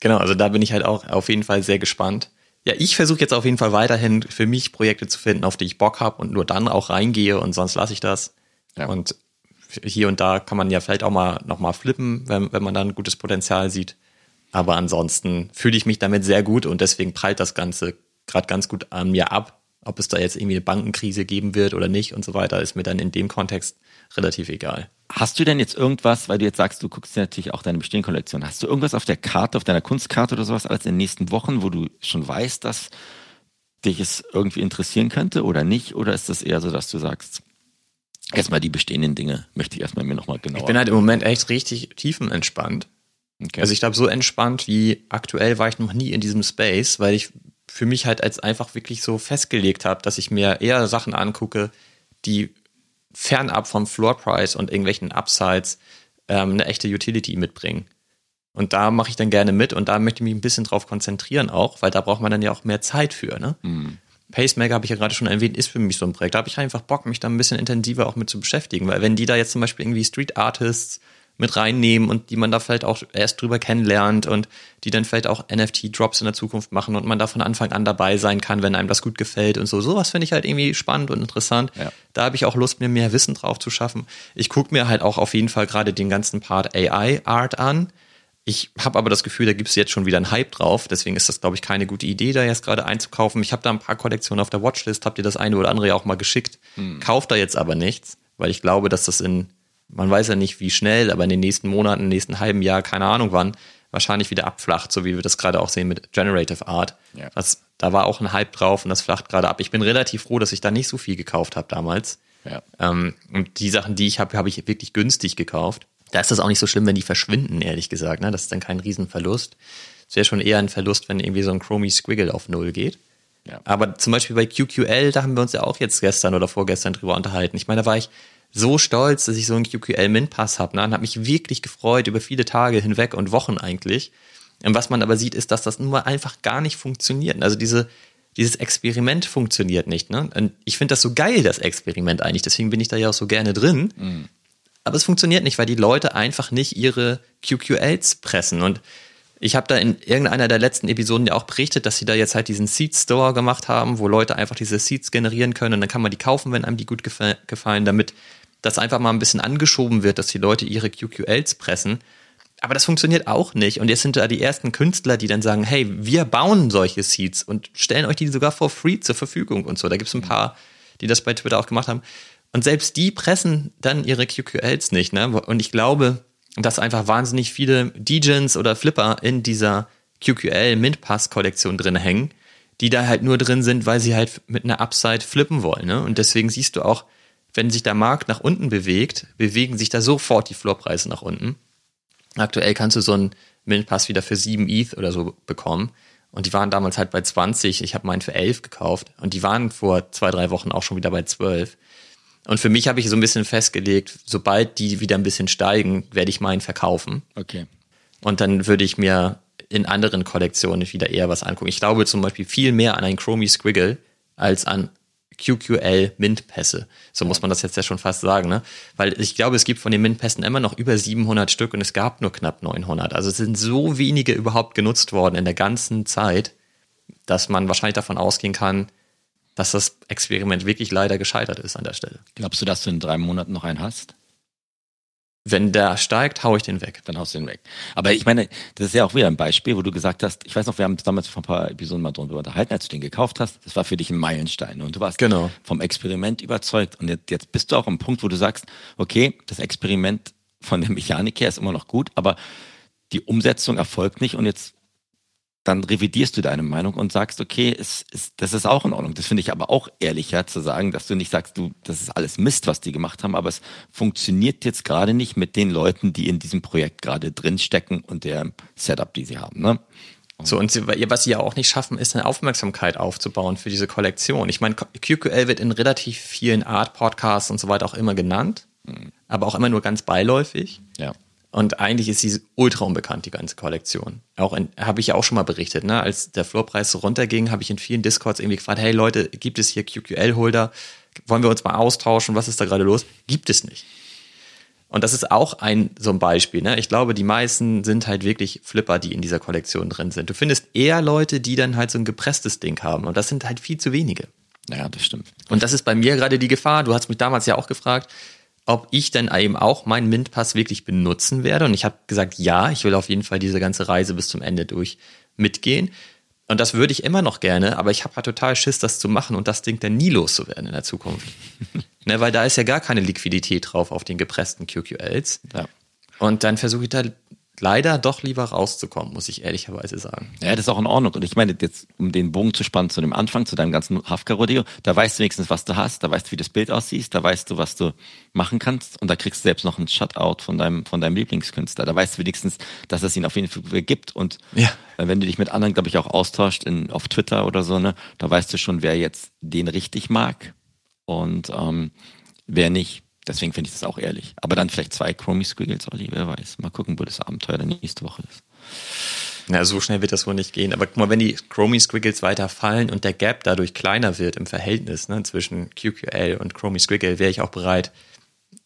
Genau, also da bin ich halt auch auf jeden Fall sehr gespannt. Ja, ich versuche jetzt auf jeden Fall weiterhin für mich Projekte zu finden, auf die ich Bock habe und nur dann auch reingehe und sonst lasse ich das. Ja. Und hier und da kann man ja vielleicht auch mal nochmal flippen, wenn, wenn man da ein gutes Potenzial sieht. Aber ansonsten fühle ich mich damit sehr gut und deswegen prallt das Ganze gerade ganz gut an mir ab. Ob es da jetzt irgendwie eine Bankenkrise geben wird oder nicht und so weiter, ist mir dann in dem Kontext relativ egal. Hast du denn jetzt irgendwas, weil du jetzt sagst, du guckst dir natürlich auch deine bestehende Kollektion, hast du irgendwas auf der Karte, auf deiner Kunstkarte oder sowas als in den nächsten Wochen, wo du schon weißt, dass dich es irgendwie interessieren könnte oder nicht? Oder ist das eher so, dass du sagst, erstmal die bestehenden Dinge möchte ich erstmal mir nochmal genauer. Ich bin halt im Moment echt richtig tiefenentspannt. Okay. Also ich glaube, so entspannt wie aktuell war ich noch nie in diesem Space, weil ich für mich halt als einfach wirklich so festgelegt habe, dass ich mir eher Sachen angucke, die fernab vom Floor Price und irgendwelchen Upsides ähm, eine echte Utility mitbringen. Und da mache ich dann gerne mit und da möchte ich mich ein bisschen drauf konzentrieren auch, weil da braucht man dann ja auch mehr Zeit für. Ne? Mhm. Pacemaker habe ich ja gerade schon erwähnt, ist für mich so ein Projekt. Da habe ich einfach Bock, mich da ein bisschen intensiver auch mit zu beschäftigen, weil wenn die da jetzt zum Beispiel irgendwie Street Artists mit reinnehmen und die man da vielleicht auch erst drüber kennenlernt und die dann vielleicht auch NFT-Drops in der Zukunft machen und man da von Anfang an dabei sein kann, wenn einem das gut gefällt und so. Sowas finde ich halt irgendwie spannend und interessant. Ja. Da habe ich auch Lust, mir mehr Wissen drauf zu schaffen. Ich gucke mir halt auch auf jeden Fall gerade den ganzen Part AI-Art an. Ich habe aber das Gefühl, da gibt es jetzt schon wieder einen Hype drauf. Deswegen ist das, glaube ich, keine gute Idee, da jetzt gerade einzukaufen. Ich habe da ein paar Kollektionen auf der Watchlist, habt ihr das eine oder andere ja auch mal geschickt. Hm. Kauft da jetzt aber nichts, weil ich glaube, dass das in man weiß ja nicht, wie schnell, aber in den nächsten Monaten, im nächsten halben Jahr, keine Ahnung wann, wahrscheinlich wieder abflacht, so wie wir das gerade auch sehen mit Generative Art. Ja. Das, da war auch ein Hype drauf und das flacht gerade ab. Ich bin relativ froh, dass ich da nicht so viel gekauft habe damals. Ja. Ähm, und die Sachen, die ich habe, habe ich wirklich günstig gekauft. Da ist das auch nicht so schlimm, wenn die verschwinden, ehrlich gesagt. Ne? Das ist dann kein Riesenverlust. Es wäre schon eher ein Verlust, wenn irgendwie so ein Chromie Squiggle auf Null geht. Ja. Aber zum Beispiel bei QQL, da haben wir uns ja auch jetzt gestern oder vorgestern drüber unterhalten. Ich meine, da war ich so stolz, dass ich so einen QQL Mint Pass habe, ne? und habe mich wirklich gefreut über viele Tage hinweg und Wochen eigentlich. Und was man aber sieht, ist, dass das nun mal einfach gar nicht funktioniert. Also diese, dieses Experiment funktioniert nicht. Ne? Und ich finde das so geil, das Experiment eigentlich. Deswegen bin ich da ja auch so gerne drin. Mhm. Aber es funktioniert nicht, weil die Leute einfach nicht ihre QQLs pressen. Und ich habe da in irgendeiner der letzten Episoden ja auch berichtet, dass sie da jetzt halt diesen Seed Store gemacht haben, wo Leute einfach diese Seeds generieren können und dann kann man die kaufen, wenn einem die gut gefallen, damit das einfach mal ein bisschen angeschoben wird, dass die Leute ihre QQLs pressen. Aber das funktioniert auch nicht. Und jetzt sind da die ersten Künstler, die dann sagen, hey, wir bauen solche Seeds und stellen euch die sogar for free zur Verfügung und so. Da gibt es ein paar, die das bei Twitter auch gemacht haben. Und selbst die pressen dann ihre QQLs nicht. Ne? Und ich glaube, dass einfach wahnsinnig viele DJs oder Flipper in dieser QQL Mint Pass Kollektion drin hängen, die da halt nur drin sind, weil sie halt mit einer Upside flippen wollen. Ne? Und deswegen siehst du auch, wenn sich der Markt nach unten bewegt, bewegen sich da sofort die Floorpreise nach unten. Aktuell kannst du so einen Mint-Pass wieder für 7 ETH oder so bekommen. Und die waren damals halt bei 20. Ich habe meinen für 11 gekauft. Und die waren vor zwei, drei Wochen auch schon wieder bei 12. Und für mich habe ich so ein bisschen festgelegt, sobald die wieder ein bisschen steigen, werde ich meinen verkaufen. Okay. Und dann würde ich mir in anderen Kollektionen wieder eher was angucken. Ich glaube zum Beispiel viel mehr an ein Chromie Squiggle als an QQL Mint-Pässe. So muss man das jetzt ja schon fast sagen, ne? Weil ich glaube, es gibt von den Mint-Pässen immer noch über 700 Stück und es gab nur knapp 900. Also es sind so wenige überhaupt genutzt worden in der ganzen Zeit, dass man wahrscheinlich davon ausgehen kann, dass das Experiment wirklich leider gescheitert ist an der Stelle. Glaubst du, dass du in drei Monaten noch einen hast? Wenn der steigt, hau ich den weg. Dann haust du den weg. Aber ich meine, das ist ja auch wieder ein Beispiel, wo du gesagt hast, ich weiß noch, wir haben uns damals vor ein paar Episoden mal drüber unterhalten, als du den gekauft hast. Das war für dich ein Meilenstein und du warst genau. vom Experiment überzeugt. Und jetzt, jetzt bist du auch am Punkt, wo du sagst, okay, das Experiment von der Mechanik her ist immer noch gut, aber die Umsetzung erfolgt nicht und jetzt dann revidierst du deine Meinung und sagst, okay, es, es, das ist auch in Ordnung. Das finde ich aber auch ehrlicher zu sagen, dass du nicht sagst, du, das ist alles Mist, was die gemacht haben, aber es funktioniert jetzt gerade nicht mit den Leuten, die in diesem Projekt gerade drinstecken und der Setup, die sie haben. Ne? So, und sie, was sie ja auch nicht schaffen, ist eine Aufmerksamkeit aufzubauen für diese Kollektion. Ich meine, QQL wird in relativ vielen Art-Podcasts und so weiter auch immer genannt, mhm. aber auch immer nur ganz beiläufig. Ja. Und eigentlich ist sie ultra unbekannt, die ganze Kollektion. Auch habe ich ja auch schon mal berichtet, ne? Als der Floorpreis so runterging, habe ich in vielen Discords irgendwie gefragt, hey Leute, gibt es hier QQL-Holder? Wollen wir uns mal austauschen? Was ist da gerade los? Gibt es nicht. Und das ist auch ein so ein Beispiel. Ne? Ich glaube, die meisten sind halt wirklich Flipper, die in dieser Kollektion drin sind. Du findest eher Leute, die dann halt so ein gepresstes Ding haben. Und das sind halt viel zu wenige. Naja, das stimmt. Und das ist bei mir gerade die Gefahr. Du hast mich damals ja auch gefragt, ob ich dann eben auch meinen Mint-Pass wirklich benutzen werde. Und ich habe gesagt, ja, ich will auf jeden Fall diese ganze Reise bis zum Ende durch mitgehen. Und das würde ich immer noch gerne, aber ich habe halt total Schiss, das zu machen und das Ding dann nie loszuwerden in der Zukunft. [laughs] ne, weil da ist ja gar keine Liquidität drauf auf den gepressten QQLs. Ja. Und dann versuche ich da leider doch lieber rauszukommen, muss ich ehrlicherweise sagen. Ja, das ist auch in Ordnung. Und ich meine, jetzt, um den Bogen zu spannen zu dem Anfang, zu deinem ganzen Hafka-Rodeo, da weißt du wenigstens, was du hast, da weißt du, wie das Bild aussieht, da weißt du, was du machen kannst und da kriegst du selbst noch einen Shutout von deinem, von deinem Lieblingskünstler. Da weißt du wenigstens, dass es ihn auf jeden Fall gibt. Und ja. Äh, wenn du dich mit anderen, glaube ich, auch austauscht in, auf Twitter oder so, ne, da weißt du schon, wer jetzt den richtig mag und ähm, wer nicht. Deswegen finde ich das auch ehrlich. Aber dann vielleicht zwei Chromie Squiggles, Olli, wer weiß. Mal gucken, wo das Abenteuer dann nächste Woche ist. Na, so schnell wird das wohl nicht gehen. Aber guck mal, wenn die Chromie Squiggles weiter fallen und der Gap dadurch kleiner wird im Verhältnis ne, zwischen QQL und Chromie Squiggle, wäre ich auch bereit,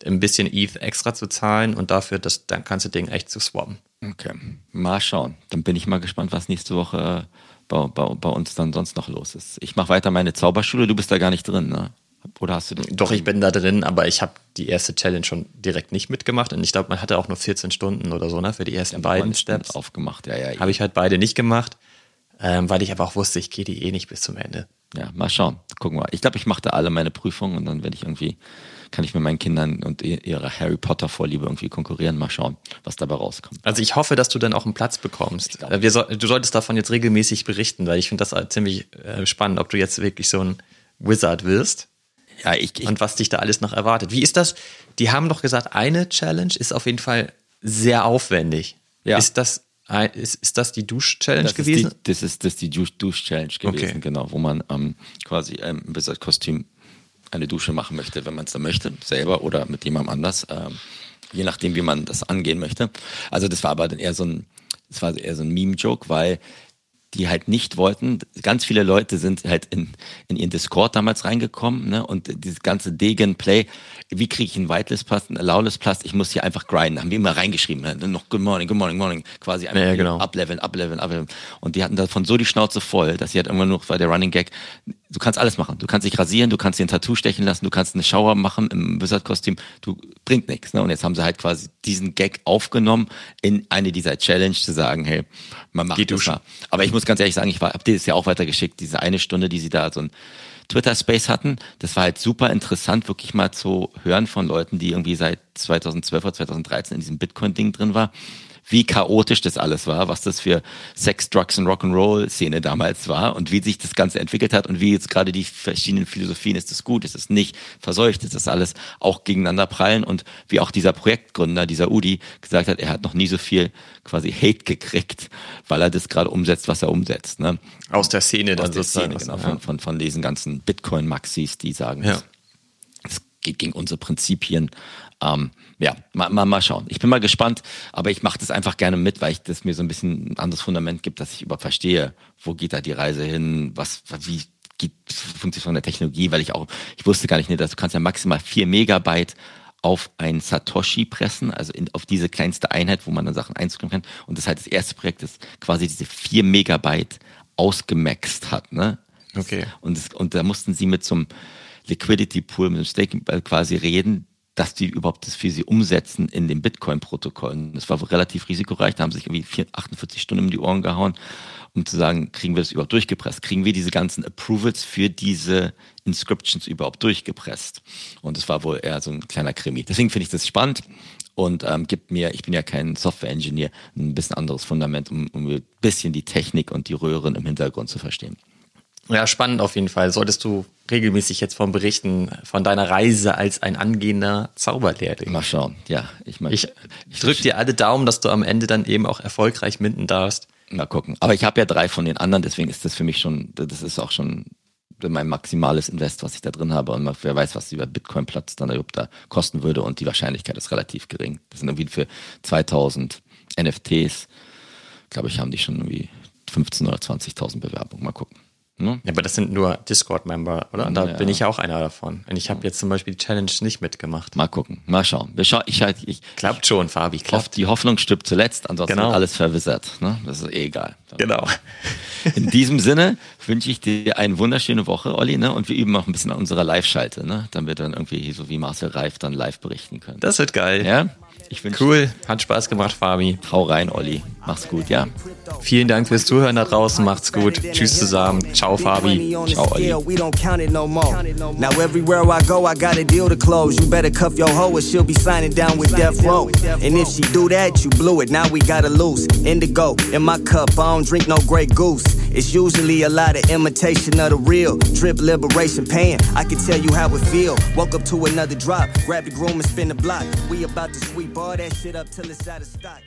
ein bisschen ETH extra zu zahlen und dafür das dann ganze Ding echt zu swappen. Okay, mal schauen. Dann bin ich mal gespannt, was nächste Woche bei, bei, bei uns dann sonst noch los ist. Ich mache weiter meine Zauberschule, du bist da gar nicht drin, ne? Oder hast du das? Doch, ich bin da drin, aber ich habe die erste Challenge schon direkt nicht mitgemacht. Und ich glaube, man hatte auch nur 14 Stunden oder so, ne, für die ersten ja, beiden Steps. Aufgemacht, ja, ja. Habe ich halt beide nicht gemacht, ähm, weil ich aber auch wusste, ich gehe die eh nicht bis zum Ende. Ja, mal schauen. Gucken wir. Ich glaube, ich mache da alle meine Prüfungen und dann werde ich irgendwie, kann ich mit meinen Kindern und ihrer Harry Potter Vorliebe irgendwie konkurrieren. Mal schauen, was dabei rauskommt. Also ich hoffe, dass du dann auch einen Platz bekommst. Wir so, du solltest davon jetzt regelmäßig berichten, weil ich finde das ziemlich äh, spannend, ob du jetzt wirklich so ein Wizard wirst. Ja, ich, und was dich da alles noch erwartet. Wie ist das? Die haben doch gesagt, eine Challenge ist auf jeden Fall sehr aufwendig. Ja. Ist das ist, ist das die Dusch-Challenge gewesen? Die, das ist das ist die Dusch-Challenge gewesen, okay. genau, wo man ähm, quasi ähm, im Wizard-Kostüm eine Dusche machen möchte, wenn man es dann möchte, selber oder mit jemandem anders, ähm, je nachdem, wie man das angehen möchte. Also das war aber dann eher so ein, das war eher so ein Meme-Joke, weil die halt nicht wollten. Ganz viele Leute sind halt in, in ihren Discord damals reingekommen, ne? Und dieses ganze Degen-Play, wie kriege ich einen Whitelist-Pass, einen Allowlist-Pass? Ich muss hier einfach grinden. Haben wir immer reingeschrieben, ne? noch Good Morning, Good Morning, Morning, quasi einfach ja, genau. ableveln, ableveln, ableveln. Und die hatten davon so die Schnauze voll, dass sie halt irgendwann nur, war der Running Gag, du kannst alles machen. Du kannst dich rasieren, du kannst dir ein Tattoo stechen lassen, du kannst eine Shower machen im Wizard-Kostüm. Du bringt nichts. Ne? Und jetzt haben sie halt quasi diesen Gag aufgenommen in eine dieser Challenge zu sagen, hey, man macht Geht das mal. Aber ich muss ganz ehrlich sagen, ich habe dir das ja auch weitergeschickt, diese eine Stunde, die sie da so ein Twitter-Space hatten. Das war halt super interessant, wirklich mal zu hören von Leuten, die irgendwie seit 2012 oder 2013 in diesem Bitcoin-Ding drin war wie chaotisch das alles war, was das für Sex, Drugs und Rock'n'Roll-Szene damals war und wie sich das Ganze entwickelt hat und wie jetzt gerade die verschiedenen Philosophien, ist das gut, ist es nicht, verseucht, ist das alles auch gegeneinander prallen und wie auch dieser Projektgründer, dieser Udi, gesagt hat, er hat noch nie so viel quasi Hate gekriegt, weil er das gerade umsetzt, was er umsetzt. Ne? Aus der Szene dann Aus der Szene, genau, ja. von, von, von diesen ganzen Bitcoin-Maxis, die sagen, ja. es geht gegen unsere Prinzipien. Ähm, ja, mal, mal, mal schauen. Ich bin mal gespannt, aber ich mache das einfach gerne mit, weil ich das mir so ein bisschen ein anderes Fundament gibt, dass ich überhaupt verstehe, wo geht da die Reise hin, was, wie geht, funktioniert von der Technologie, weil ich auch, ich wusste gar nicht, ne, dass du kannst ja maximal vier Megabyte auf ein Satoshi pressen, also in, auf diese kleinste Einheit, wo man dann Sachen einzugeben kann. Und das ist halt das erste Projekt, das quasi diese vier Megabyte ausgemaxt hat, ne? Okay. Und, das, und da mussten sie mit so einem Liquidity Pool, mit einem Staking quasi reden, dass die überhaupt das für sie umsetzen in den Bitcoin-Protokollen. Das war relativ risikoreich, da haben sich irgendwie 48 Stunden um die Ohren gehauen, um zu sagen, kriegen wir das überhaupt durchgepresst? Kriegen wir diese ganzen Approvals für diese Inscriptions überhaupt durchgepresst? Und das war wohl eher so ein kleiner Krimi. Deswegen finde ich das spannend und ähm, gibt mir, ich bin ja kein Software-Engineer, ein bisschen anderes Fundament, um, um ein bisschen die Technik und die Röhren im Hintergrund zu verstehen. Ja, spannend auf jeden Fall. Solltest du regelmäßig jetzt von berichten von deiner Reise als ein angehender Zauberlehrling. Mal schauen. Ja, ich meine, ich, ich drücke dir alle Daumen, dass du am Ende dann eben auch erfolgreich minden darfst. Mal gucken. Aber ich habe ja drei von den anderen, deswegen ist das für mich schon, das ist auch schon mein maximales Invest, was ich da drin habe. Und wer weiß, was über Bitcoin-Platz dann überhaupt da kosten würde. Und die Wahrscheinlichkeit ist relativ gering. Das sind irgendwie für 2000 NFTs, glaube ich, haben die schon irgendwie 15.000 oder 20.000 Bewerbungen. Mal gucken. Ne? Ja, aber das sind nur Discord-Member, oder? Und da ja. bin ich ja auch einer davon. Und ich habe jetzt zum Beispiel die Challenge nicht mitgemacht. Mal gucken, mal schauen. Wir scha ich, halt, ich, klappt schon, Fabi. Klappt. Die Hoffnung stirbt zuletzt, ansonsten genau. wird alles verwissert. Ne? Das ist eh egal. Genau. [laughs] In diesem Sinne wünsche ich dir eine wunderschöne Woche, Olli, ne? Und wir üben auch ein bisschen an unserer Live-Schalte, ne? Damit wir dann irgendwie so wie Marcel Reif dann live berichten können. Das wird geil. Ja? Ich wünsche cool, hat Spaß gemacht, Fabi. Hau rein, Olli. Mach's gut, ja. Vielen Dank fürs Zuhören da draußen. Macht's gut. Tschüss zusammen. Ciao, Fabi. Ciao, Olli. Now everywhere I go, I got a deal to close. You better cuff your hoe or she'll be signing down with death row. And if she do that, you blew it. Now we gotta lose. Indigo in my cup. I don't drink no Grey Goose. It's usually a lot of imitation of the real. Drip liberation pain. I can tell you how it feel. Woke up to another drop. Grab the groom and spin the block. We about to sweep all that shit up till it's out of stock.